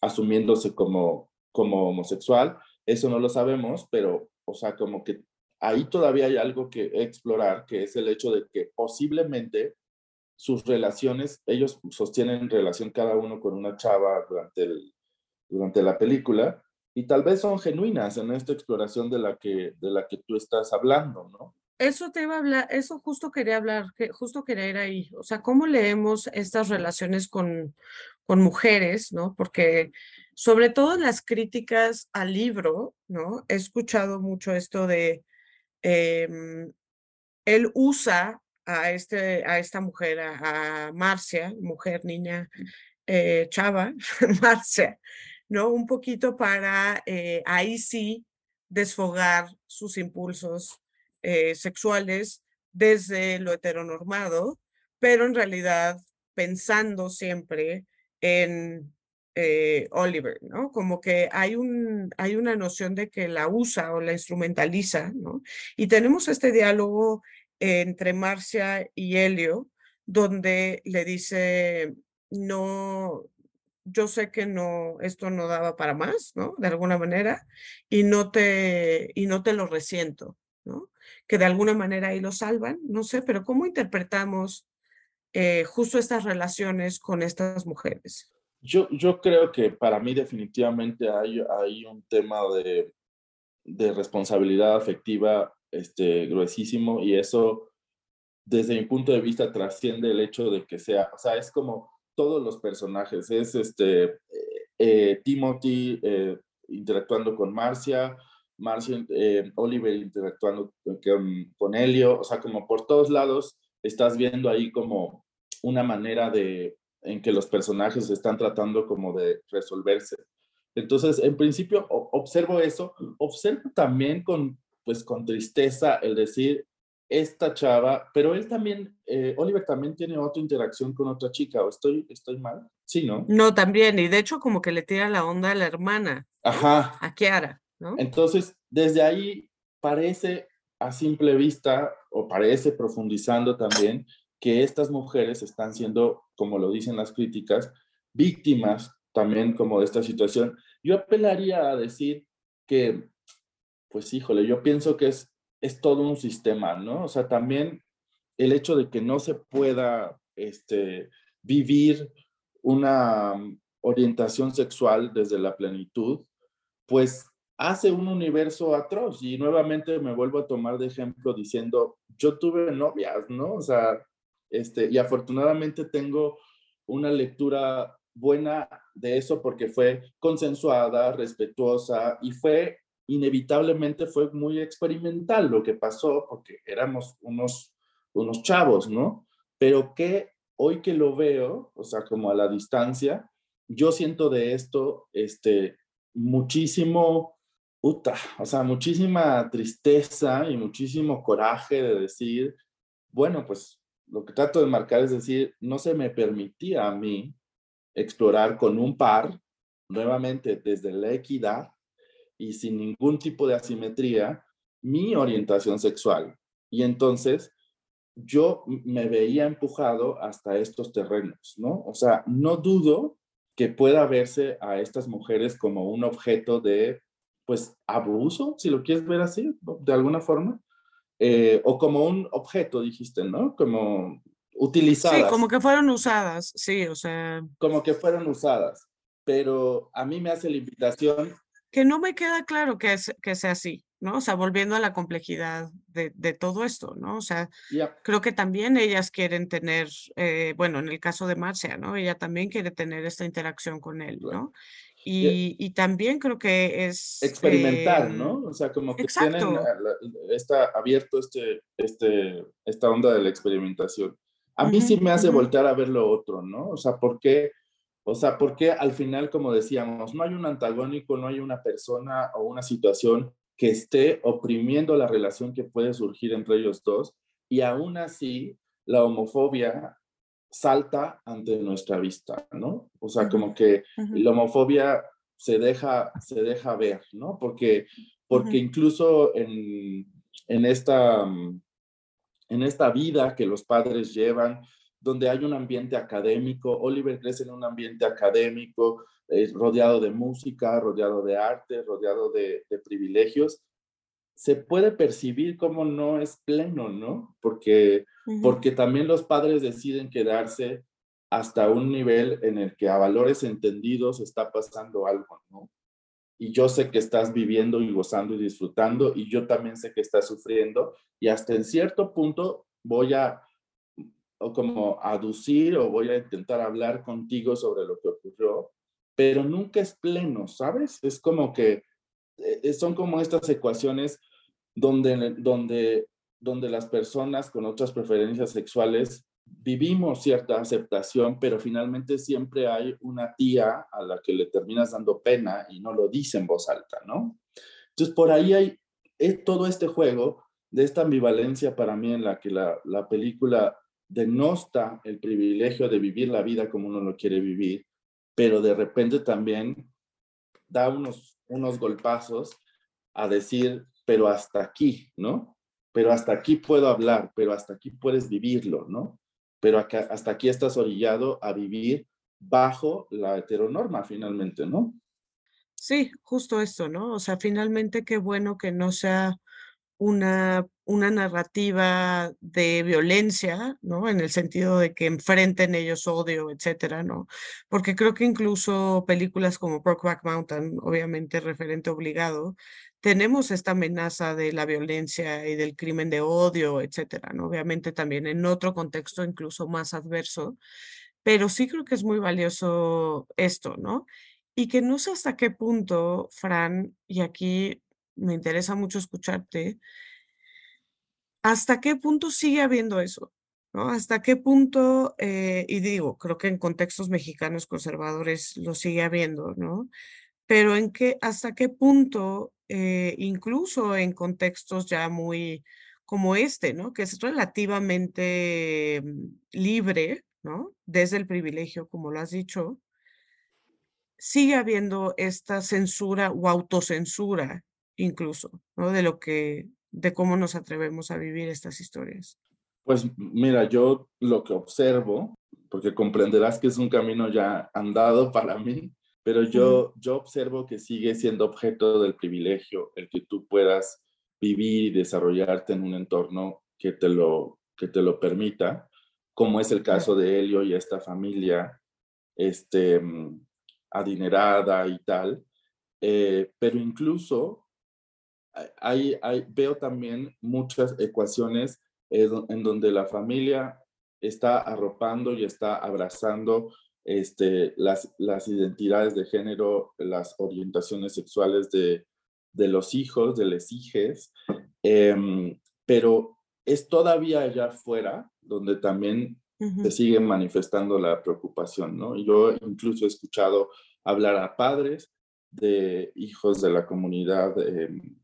asumiéndose como, como homosexual, eso no lo sabemos, pero, o sea, como que ahí todavía hay algo que explorar, que es el hecho de que posiblemente sus relaciones, ellos sostienen relación cada uno con una chava durante, el, durante la película y tal vez son genuinas en esta exploración de la que, de la que tú estás hablando, ¿no? Eso te iba a hablar, eso justo quería hablar, justo quería ir ahí. O sea, ¿cómo leemos estas relaciones con, con mujeres, ¿no? Porque sobre todo las críticas al libro, ¿no? He escuchado mucho esto de, em, él usa a, este, a esta mujer, a, Marcia, mujer, niña, eh, chava, Marcia, ¿no? Un poquito para eh, ahí sí desfogar sus impulsos eh, sexuales desde lo heteronormado, pero en realidad pensando siempre en Oliver, ¿no? Como que hay, un, hay una noción de que la usa o la instrumentaliza, ¿no? Y tenemos este diálogo entre Marcia y Helio, donde le dice, no, yo sé que no, esto no daba para más, ¿no? De alguna manera, y no te, y no te lo resiento, ¿no? Que de alguna manera ahí lo salvan, no sé, pero ¿cómo interpretamos eh, justo estas relaciones con estas mujeres? Yo, yo creo que para mí definitivamente hay, hay un tema de, de responsabilidad afectiva este, gruesísimo y eso desde mi punto de vista trasciende el hecho de que sea, o sea, es como todos los personajes, es este eh, eh, Timothy eh, interactuando con Marcia, Marcia, Oliver interactuando con, con Helio, o sea, como por todos lados estás viendo ahí como una manera de en que los personajes están tratando como de resolverse. Entonces, en principio, observo eso, observo también con pues con tristeza el decir, esta chava, pero él también, eh, Oliver también tiene otra interacción con otra chica, ¿o estoy, estoy mal? Sí, ¿no? No, también, y de hecho como que le tira la onda a la hermana, Ajá. a Kiara, ¿no? Entonces, desde ahí parece a simple vista, o parece profundizando también, que estas mujeres están siendo, como lo dicen las críticas, víctimas también como de esta situación. Yo apelaría a decir que, pues híjole, yo pienso que es, es todo un sistema, ¿no? O sea, también el hecho de que no se pueda este, vivir una orientación sexual desde la plenitud, pues hace un universo atroz. Y nuevamente me vuelvo a tomar de ejemplo diciendo, yo tuve novias, ¿no? O sea, este, y afortunadamente tengo una lectura buena de eso porque fue consensuada, respetuosa y fue inevitablemente fue muy experimental lo que pasó porque éramos unos unos chavos, ¿no? Pero que hoy que lo veo, o sea, como a la distancia, yo siento de esto este muchísimo puta, o sea, muchísima tristeza y muchísimo coraje de decir, bueno, pues lo que trato de marcar es decir, no se me permitía a mí explorar con un par, nuevamente desde la equidad y sin ningún tipo de asimetría, mi orientación sexual. Y entonces yo me veía empujado hasta estos terrenos, ¿no? O sea, no dudo que pueda verse a estas mujeres como un objeto de, pues, abuso, si lo quieres ver así, de alguna forma, eh, o como un objeto, dijiste, ¿no? Como utilizadas. Sí, como que fueron usadas, sí, o sea. Como que fueron usadas, pero a mí me hace la invitación. Que no me queda claro que, es, que sea así, ¿no? O sea, volviendo a la complejidad de, de todo esto, ¿no? O sea, creo que también ellas quieren tener, eh, bueno, en el caso de Marcia, ¿no? Ella también quiere tener esta interacción con él, ¿no? Y, y, también creo que es... Experimentar, ¿no? O sea, como que tienen, está abierto este, este, esta onda de la experimentación. A mí sí me hace voltear a ver lo otro, ¿no? O sea, ¿por qué? O sea, porque al final, como decíamos, no hay un antagónico, no hay una persona o una situación que esté oprimiendo la relación que puede surgir entre ellos dos y aún así la homofobia salta ante nuestra vista, ¿no? O sea, como que la homofobia se deja, se deja ver, ¿no? Porque, porque incluso en, en esta mm, en esta vida que los padres llevan, donde hay un ambiente académico. Oliver crece en un ambiente académico, eh, rodeado de música, rodeado de arte, rodeado de, privilegios. Se puede percibir como no es pleno, ¿no? Porque, porque también los padres deciden quedarse hasta un nivel en el que a valores entendidos está pasando algo, ¿no? y yo sé que estás viviendo y gozando y disfrutando y yo también sé que estás sufriendo y hasta en cierto punto voy a o como aducir o voy a intentar hablar contigo sobre lo que ocurrió, pero nunca es pleno, ¿sabes? Es como que eh, son como estas ecuaciones donde, donde, donde las personas con otras preferencias sexuales vivimos cierta aceptación, pero finalmente siempre hay una tía a la que le terminas dando pena y no lo dice en voz alta, ¿no? Entonces, por ahí hay todo este juego de esta ambivalencia para mí en la que la, la película denosta el privilegio de vivir la vida como uno lo quiere vivir, pero de repente también da unos, unos golpazos a decir, pero hasta aquí, ¿no? Pero hasta aquí puedo hablar, pero hasta aquí puedes vivirlo, ¿no? pero hasta aquí estás orillado a vivir bajo la heteronorma finalmente, ¿no? Sí, justo esto, ¿no? O sea, finalmente qué bueno que no sea una, una narrativa de violencia, ¿no? En el sentido de que enfrenten ellos odio, etcétera, ¿no? Porque creo que incluso películas como Brokeback Mountain, obviamente referente obligado, tenemos esta amenaza de la violencia y del crimen de odio, etcétera, ¿no? Obviamente también en otro contexto incluso más adverso, pero sí creo que es muy valioso esto, ¿no? Y que no sé hasta qué punto, Fran, y aquí me interesa mucho escucharte, hasta qué punto sigue habiendo eso, ¿no? Hasta qué punto, eh, y digo, creo que en contextos mexicanos conservadores lo sigue habiendo, ¿no? Pero en qué, hasta qué punto eh, incluso en contextos ya muy como este, ¿no? Que es relativamente mm, libre, ¿no? Desde el privilegio, como lo has dicho, sigue habiendo esta censura o autocensura incluso, ¿no? De lo que, de cómo nos atrevemos a vivir estas historias? Pues mira, yo lo que observo, porque comprenderás que es un camino ya andado para mí, pero yo, yo observo que sigue siendo objeto del privilegio el que tú puedas vivir y desarrollarte en un entorno que te lo, que te lo permita, como es el caso de Helio y esta familia este, adinerada y tal. Eh, pero incluso hay, hay, veo también muchas ecuaciones en donde la familia está arropando y está abrazando este, las, las identidades de género, las orientaciones sexuales de, de los hijos, de las hijas, em, pero es todavía allá afuera donde también se sigue manifestando la preocupación, ¿no? Yo incluso he escuchado hablar a padres de hijos de la comunidad em,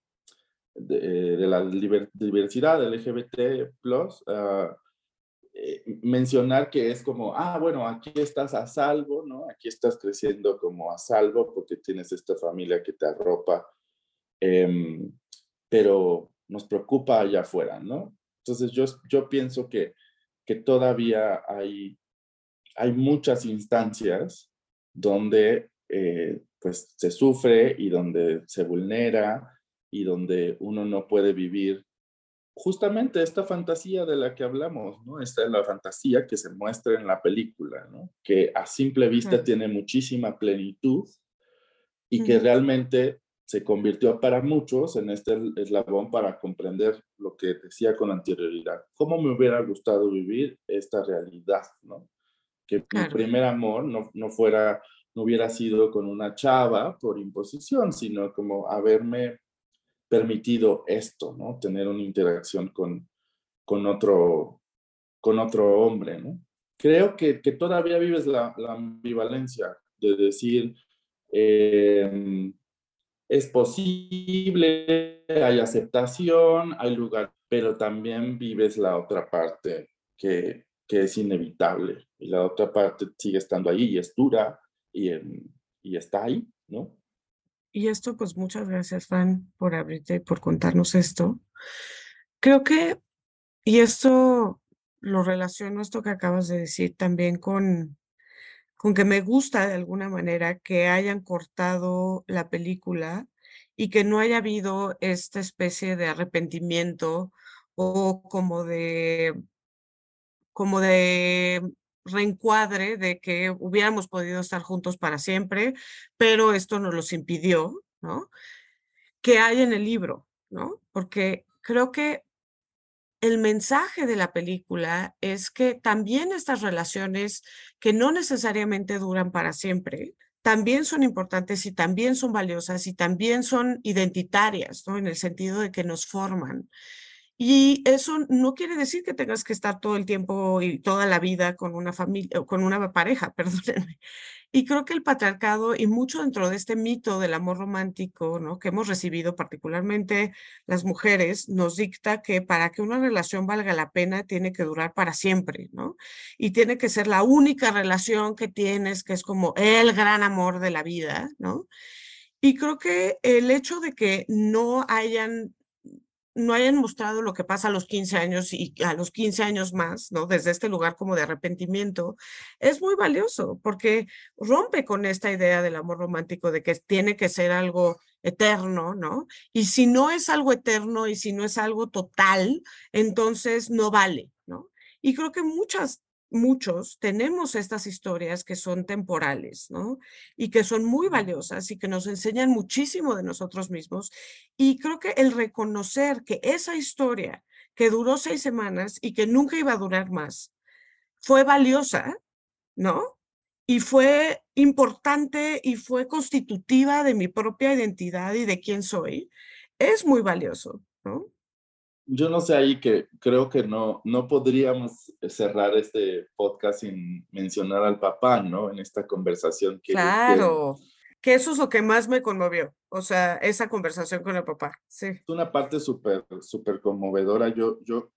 de, de, la diversidad LGBT+, uh, eh, mencionar que es como, ah, bueno, aquí estás a salvo, ¿no? Aquí estás creciendo como a salvo porque tienes esta familia que te arropa, em, pero nos preocupa allá afuera, ¿no? Entonces yo, yo pienso que, que todavía hay, hay muchas instancias donde eh, pues se sufre y donde se vulnera y donde uno no puede vivir justamente esta fantasía de la que hablamos, ¿no? Esta es la fantasía que se muestra en la película, ¿no? Que a simple vista tiene muchísima plenitud y que realmente se convirtió para muchos en este eslabón para comprender lo que decía con anterioridad. ¿Cómo me hubiera gustado vivir esta realidad, ¿no? Que mi primer amor no, no fuera, no hubiera sido con una chava por imposición, sino como haberme permitido esto, ¿no? Tener una interacción con, con, otro, con otro hombre, ¿no? Creo que, que todavía vives la, la, ambivalencia de decir, em, es posible, hay aceptación, hay lugar, pero también vives la otra parte que, que es inevitable y la otra parte sigue estando ahí y es dura y, y está ahí, ¿no? Y esto, pues muchas gracias, Fran, por abrirte y por contarnos esto. Creo que, y esto lo relaciono, esto que acabas de decir, también con, con que me gusta de alguna manera que hayan cortado la película y que no haya habido esta especie de arrepentimiento o como de, como de reencuadre de que hubiéramos podido estar juntos para siempre, pero esto nos los impidió, ¿no? Que hay en el libro, ¿no? Porque creo que el mensaje de la película es que también estas relaciones que no necesariamente duran para siempre, también son importantes y también son valiosas y también son identitarias, ¿no? En el sentido de que nos forman. Y eso no quiere decir que tengas que estar todo el tiempo y toda la vida con una familia o con una pareja, perdónenme. Y creo que el patriarcado y mucho dentro de este mito del amor romántico, ¿no? que hemos recibido particularmente las mujeres, nos dicta que para que una relación valga la pena tiene que durar para siempre, ¿no? Y tiene que ser la única relación que tienes, que es como el gran amor de la vida, ¿no? Y creo que el hecho de que no hayan no hayan mostrado lo que pasa a los 15 años y a los 15 años más, ¿no? Desde este lugar como de arrepentimiento, es muy valioso porque rompe con esta idea del amor romántico de que tiene que ser algo eterno, ¿no? Y si no es algo eterno y si no es algo total, entonces no vale, ¿no? Y creo que muchas muchos tenemos estas historias que son temporales, ¿no? Y que son muy valiosas y que nos enseñan muchísimo de nosotros mismos. Y creo que el reconocer que esa historia que duró seis semanas y que nunca iba a durar más, fue valiosa, ¿no? Y fue importante y fue constitutiva de mi propia identidad y de quién soy, es muy valioso, ¿no? Yo no sé ahí que creo que no, no podríamos cerrar este podcast sin mencionar al papá, ¿no? En esta conversación que... Claro, que eso es lo que más me conmovió, o sea, esa conversación con el papá, sí. Es una parte súper, súper conmovedora. Yo, yo,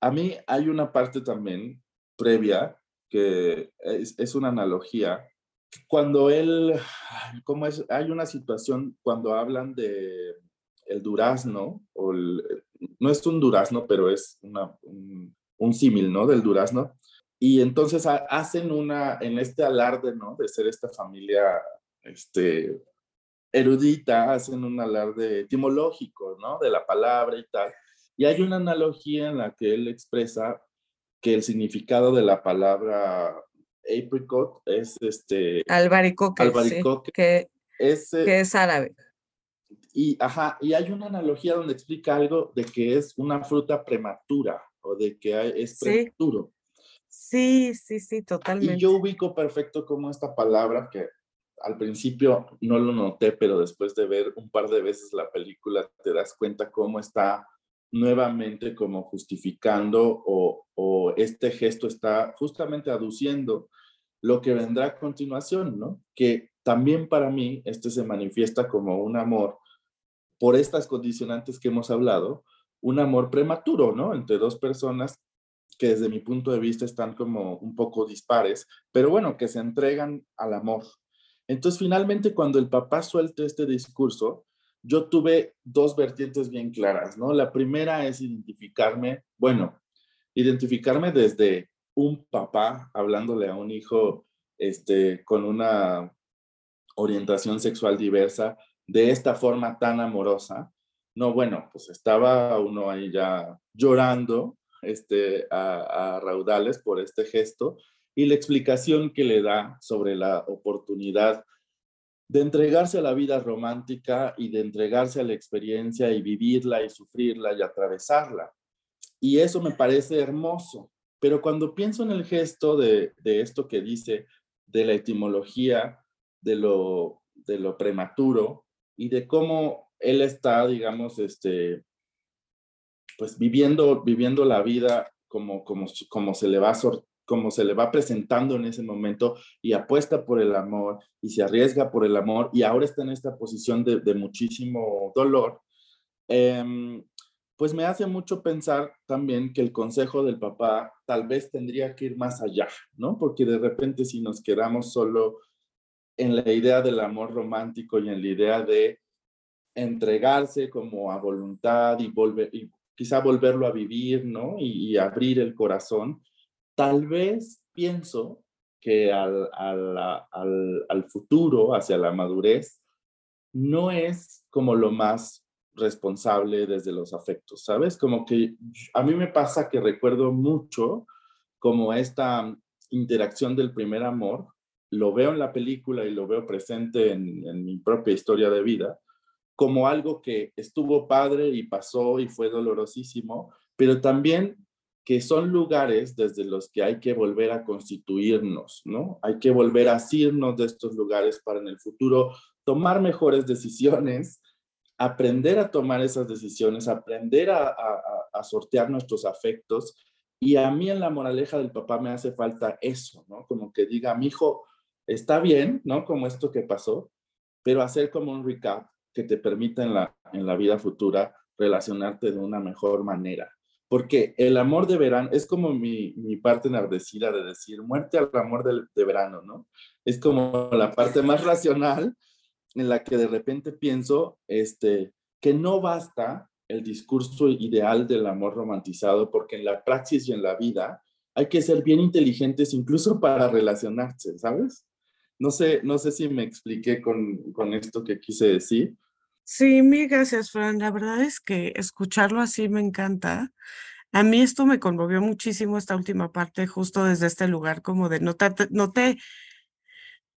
a mí hay una parte también previa que es, es una analogía. Cuando él, ¿cómo es? Hay una situación cuando hablan de el durazno, o no es un durazno, pero es una, un, símil, ¿no? Del durazno. Y entonces hacen una, en este alarde, ¿no? De ser esta familia, este, erudita, hacen un alarde etimológico, ¿no? De la palabra y tal. Y hay una analogía en la que él expresa que el significado de la palabra apricot es este... Albaricoque, albaricoque que, es, eh, que es árabe. Y, ajá, y hay una analogía donde explica algo de que es una fruta prematura o de que es prematuro. Sí, sí, sí, totalmente. Y yo ubico perfecto como esta palabra que al principio no lo noté, pero después de ver un par de veces la película te das cuenta cómo está nuevamente como justificando o, o este gesto está justamente aduciendo lo que vendrá a continuación, ¿no? Que también para mí este se manifiesta como un amor por estas condicionantes que hemos hablado, un amor prematuro, ¿no? Entre dos personas que desde mi punto de vista están como un poco dispares, pero bueno, que se entregan al amor. Entonces, finalmente, cuando el papá suelta este discurso, yo tuve dos vertientes bien claras, ¿no? La primera es identificarme, bueno, identificarme desde un papá hablándole a un hijo este, con una orientación sexual diversa de esta forma tan amorosa. No, bueno, pues estaba uno ahí ya llorando este, a, a raudales por este gesto y la explicación que le da sobre la oportunidad de entregarse a la vida romántica y de entregarse a la experiencia y vivirla y sufrirla y atravesarla. Y eso me parece hermoso. Pero cuando pienso en el gesto de, de esto que dice, de la etimología, de lo, de lo prematuro y de cómo él está, digamos, este, pues viviendo, viviendo la vida como, como, como se le va como se le va presentando en ese momento y apuesta por el amor y se arriesga por el amor y ahora está en esta posición de, muchísimo dolor, eh, pues me hace mucho pensar también que el consejo del papá tal vez tendría que ir más allá, ¿no? Porque de repente si nos quedamos solo en la idea del amor romántico y en la idea de entregarse como a voluntad y, volver, y quizá volverlo a vivir, ¿no? Y, abrir el corazón, tal vez pienso que al, al, al futuro, hacia la madurez, no es como lo más responsable desde los afectos, ¿sabes? Como que a mí me pasa que recuerdo mucho como esta interacción del primer amor, lo veo en la película y lo veo presente en, mi propia historia de vida, como algo que estuvo padre y pasó y fue dolorosísimo, pero también que son lugares desde los que hay que volver a constituirnos, ¿no? Hay que volver a asirnos de estos lugares para en el futuro tomar mejores decisiones, aprender a tomar esas decisiones, aprender a, sortear nuestros afectos. Y a mí en la moraleja del papá me hace falta eso, ¿no? Como que diga, mi hijo, está bien, ¿no? Como esto que pasó, pero hacer como un recap que te permita en la, en la vida futura relacionarte de una mejor manera. Porque el amor de verano es como mi, mi parte enardecida de decir muerte al amor de, de verano, ¿no? Es como la parte más racional en la que de repente pienso este, que no basta el discurso ideal del amor romantizado, porque en la praxis y en la vida hay que ser bien inteligentes incluso para relacionarse, ¿sabes? No sé, no sé si me expliqué con, con esto que quise decir. Sí, mil gracias, Fran. La verdad es que escucharlo así me encanta. A mí esto me conmovió muchísimo esta última parte, justo desde este lugar, como de no te, no te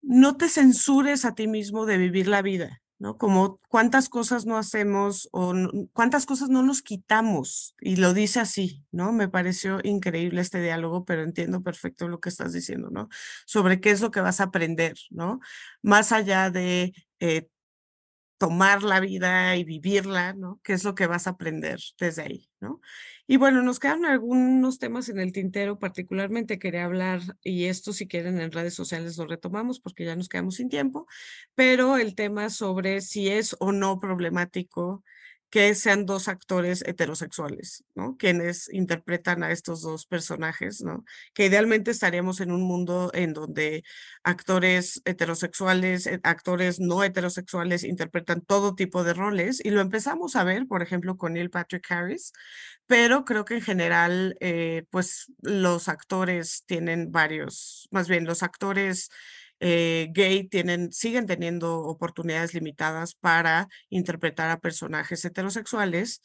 no te censures a ti mismo de vivir la vida, ¿no? Como cuántas cosas no hacemos o cuántas cosas no nos quitamos. Y lo dice así, ¿no? Me pareció increíble este diálogo, pero entiendo perfecto lo que estás diciendo, ¿no? Sobre qué es lo que vas a aprender, ¿no? Más allá de eh, tomar la vida y vivirla, ¿no? ¿Qué es lo que vas a aprender desde ahí, ¿no? Y bueno, nos quedan algunos temas en el tintero, particularmente quería hablar, y esto si quieren en redes sociales lo retomamos porque ya nos quedamos sin tiempo, pero el tema sobre si es o no problemático que sean dos actores heterosexuales, ¿no? Quienes interpretan a estos dos personajes, ¿no? Que idealmente estaríamos en un mundo en donde actores heterosexuales, eh, actores no heterosexuales interpretan todo tipo de roles y lo empezamos a ver, por ejemplo, con Neil Patrick Harris, pero creo que en general, eh, pues los actores tienen varios, más bien los actores eh, gay tienen, siguen teniendo oportunidades limitadas para interpretar a personajes heterosexuales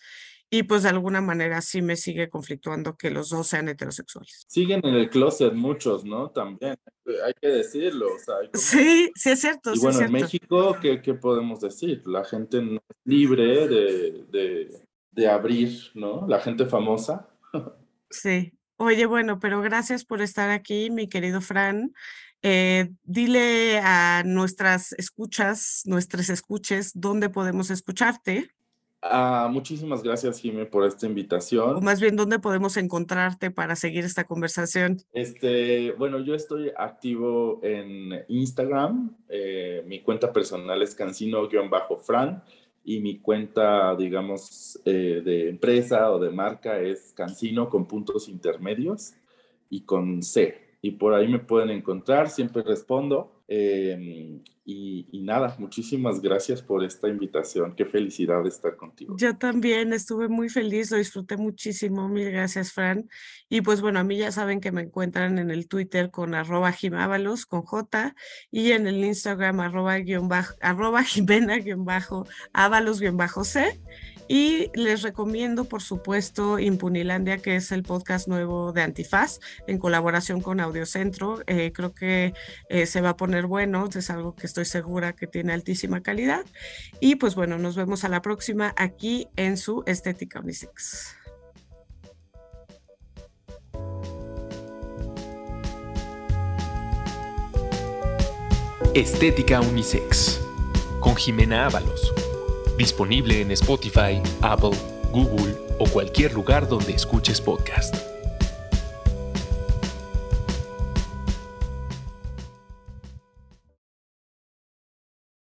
y pues de alguna manera sí me sigue conflictuando que los dos sean heterosexuales. Siguen en el closet muchos, ¿no? También, eh, hay que decirlo. Sí, sí es cierto. Y bueno, en México, ¿qué, ¿qué, podemos decir? La gente no es libre de, de, de abrir, ¿no? La gente famosa. Sí. Oye, bueno, pero gracias por estar aquí, mi querido Fran. Eh, dile a nuestras escuchas, nuestras escuches, dónde podemos escucharte. Ah, muchísimas gracias, Jimé, por esta invitación. O más bien, ¿dónde podemos encontrarte para seguir esta conversación? Este, bueno, yo estoy activo en Instagram. Eh, mi cuenta personal es cancino-fran y mi cuenta, digamos, eh, de empresa o de marca es cancino con puntos intermedios y con C y por ahí me pueden encontrar, siempre respondo. Em, y, nada, muchísimas gracias por esta invitación. Qué felicidad estar contigo. Yo también estuve muy feliz, lo disfruté muchísimo. Mil gracias, Fran. Y pues bueno, a mí ya saben que me encuentran en el Twitter con arroba jimábalos con J y en el Instagram arroba, guion bajo, arroba jimena guion bajo ábalos guion bajo C. Y les recomiendo, por supuesto, Impunilandia, que es el podcast nuevo de Antifaz, en colaboración con Audiocentro. Eh, creo que eh, se va a poner bueno, es algo que estoy segura que tiene altísima calidad. Y pues bueno, nos vemos a la próxima aquí en su Estética Unisex. Estética Unisex con Jimena Ábalos Disponible en Spotify, Apple, Google o cualquier lugar donde escuches podcast.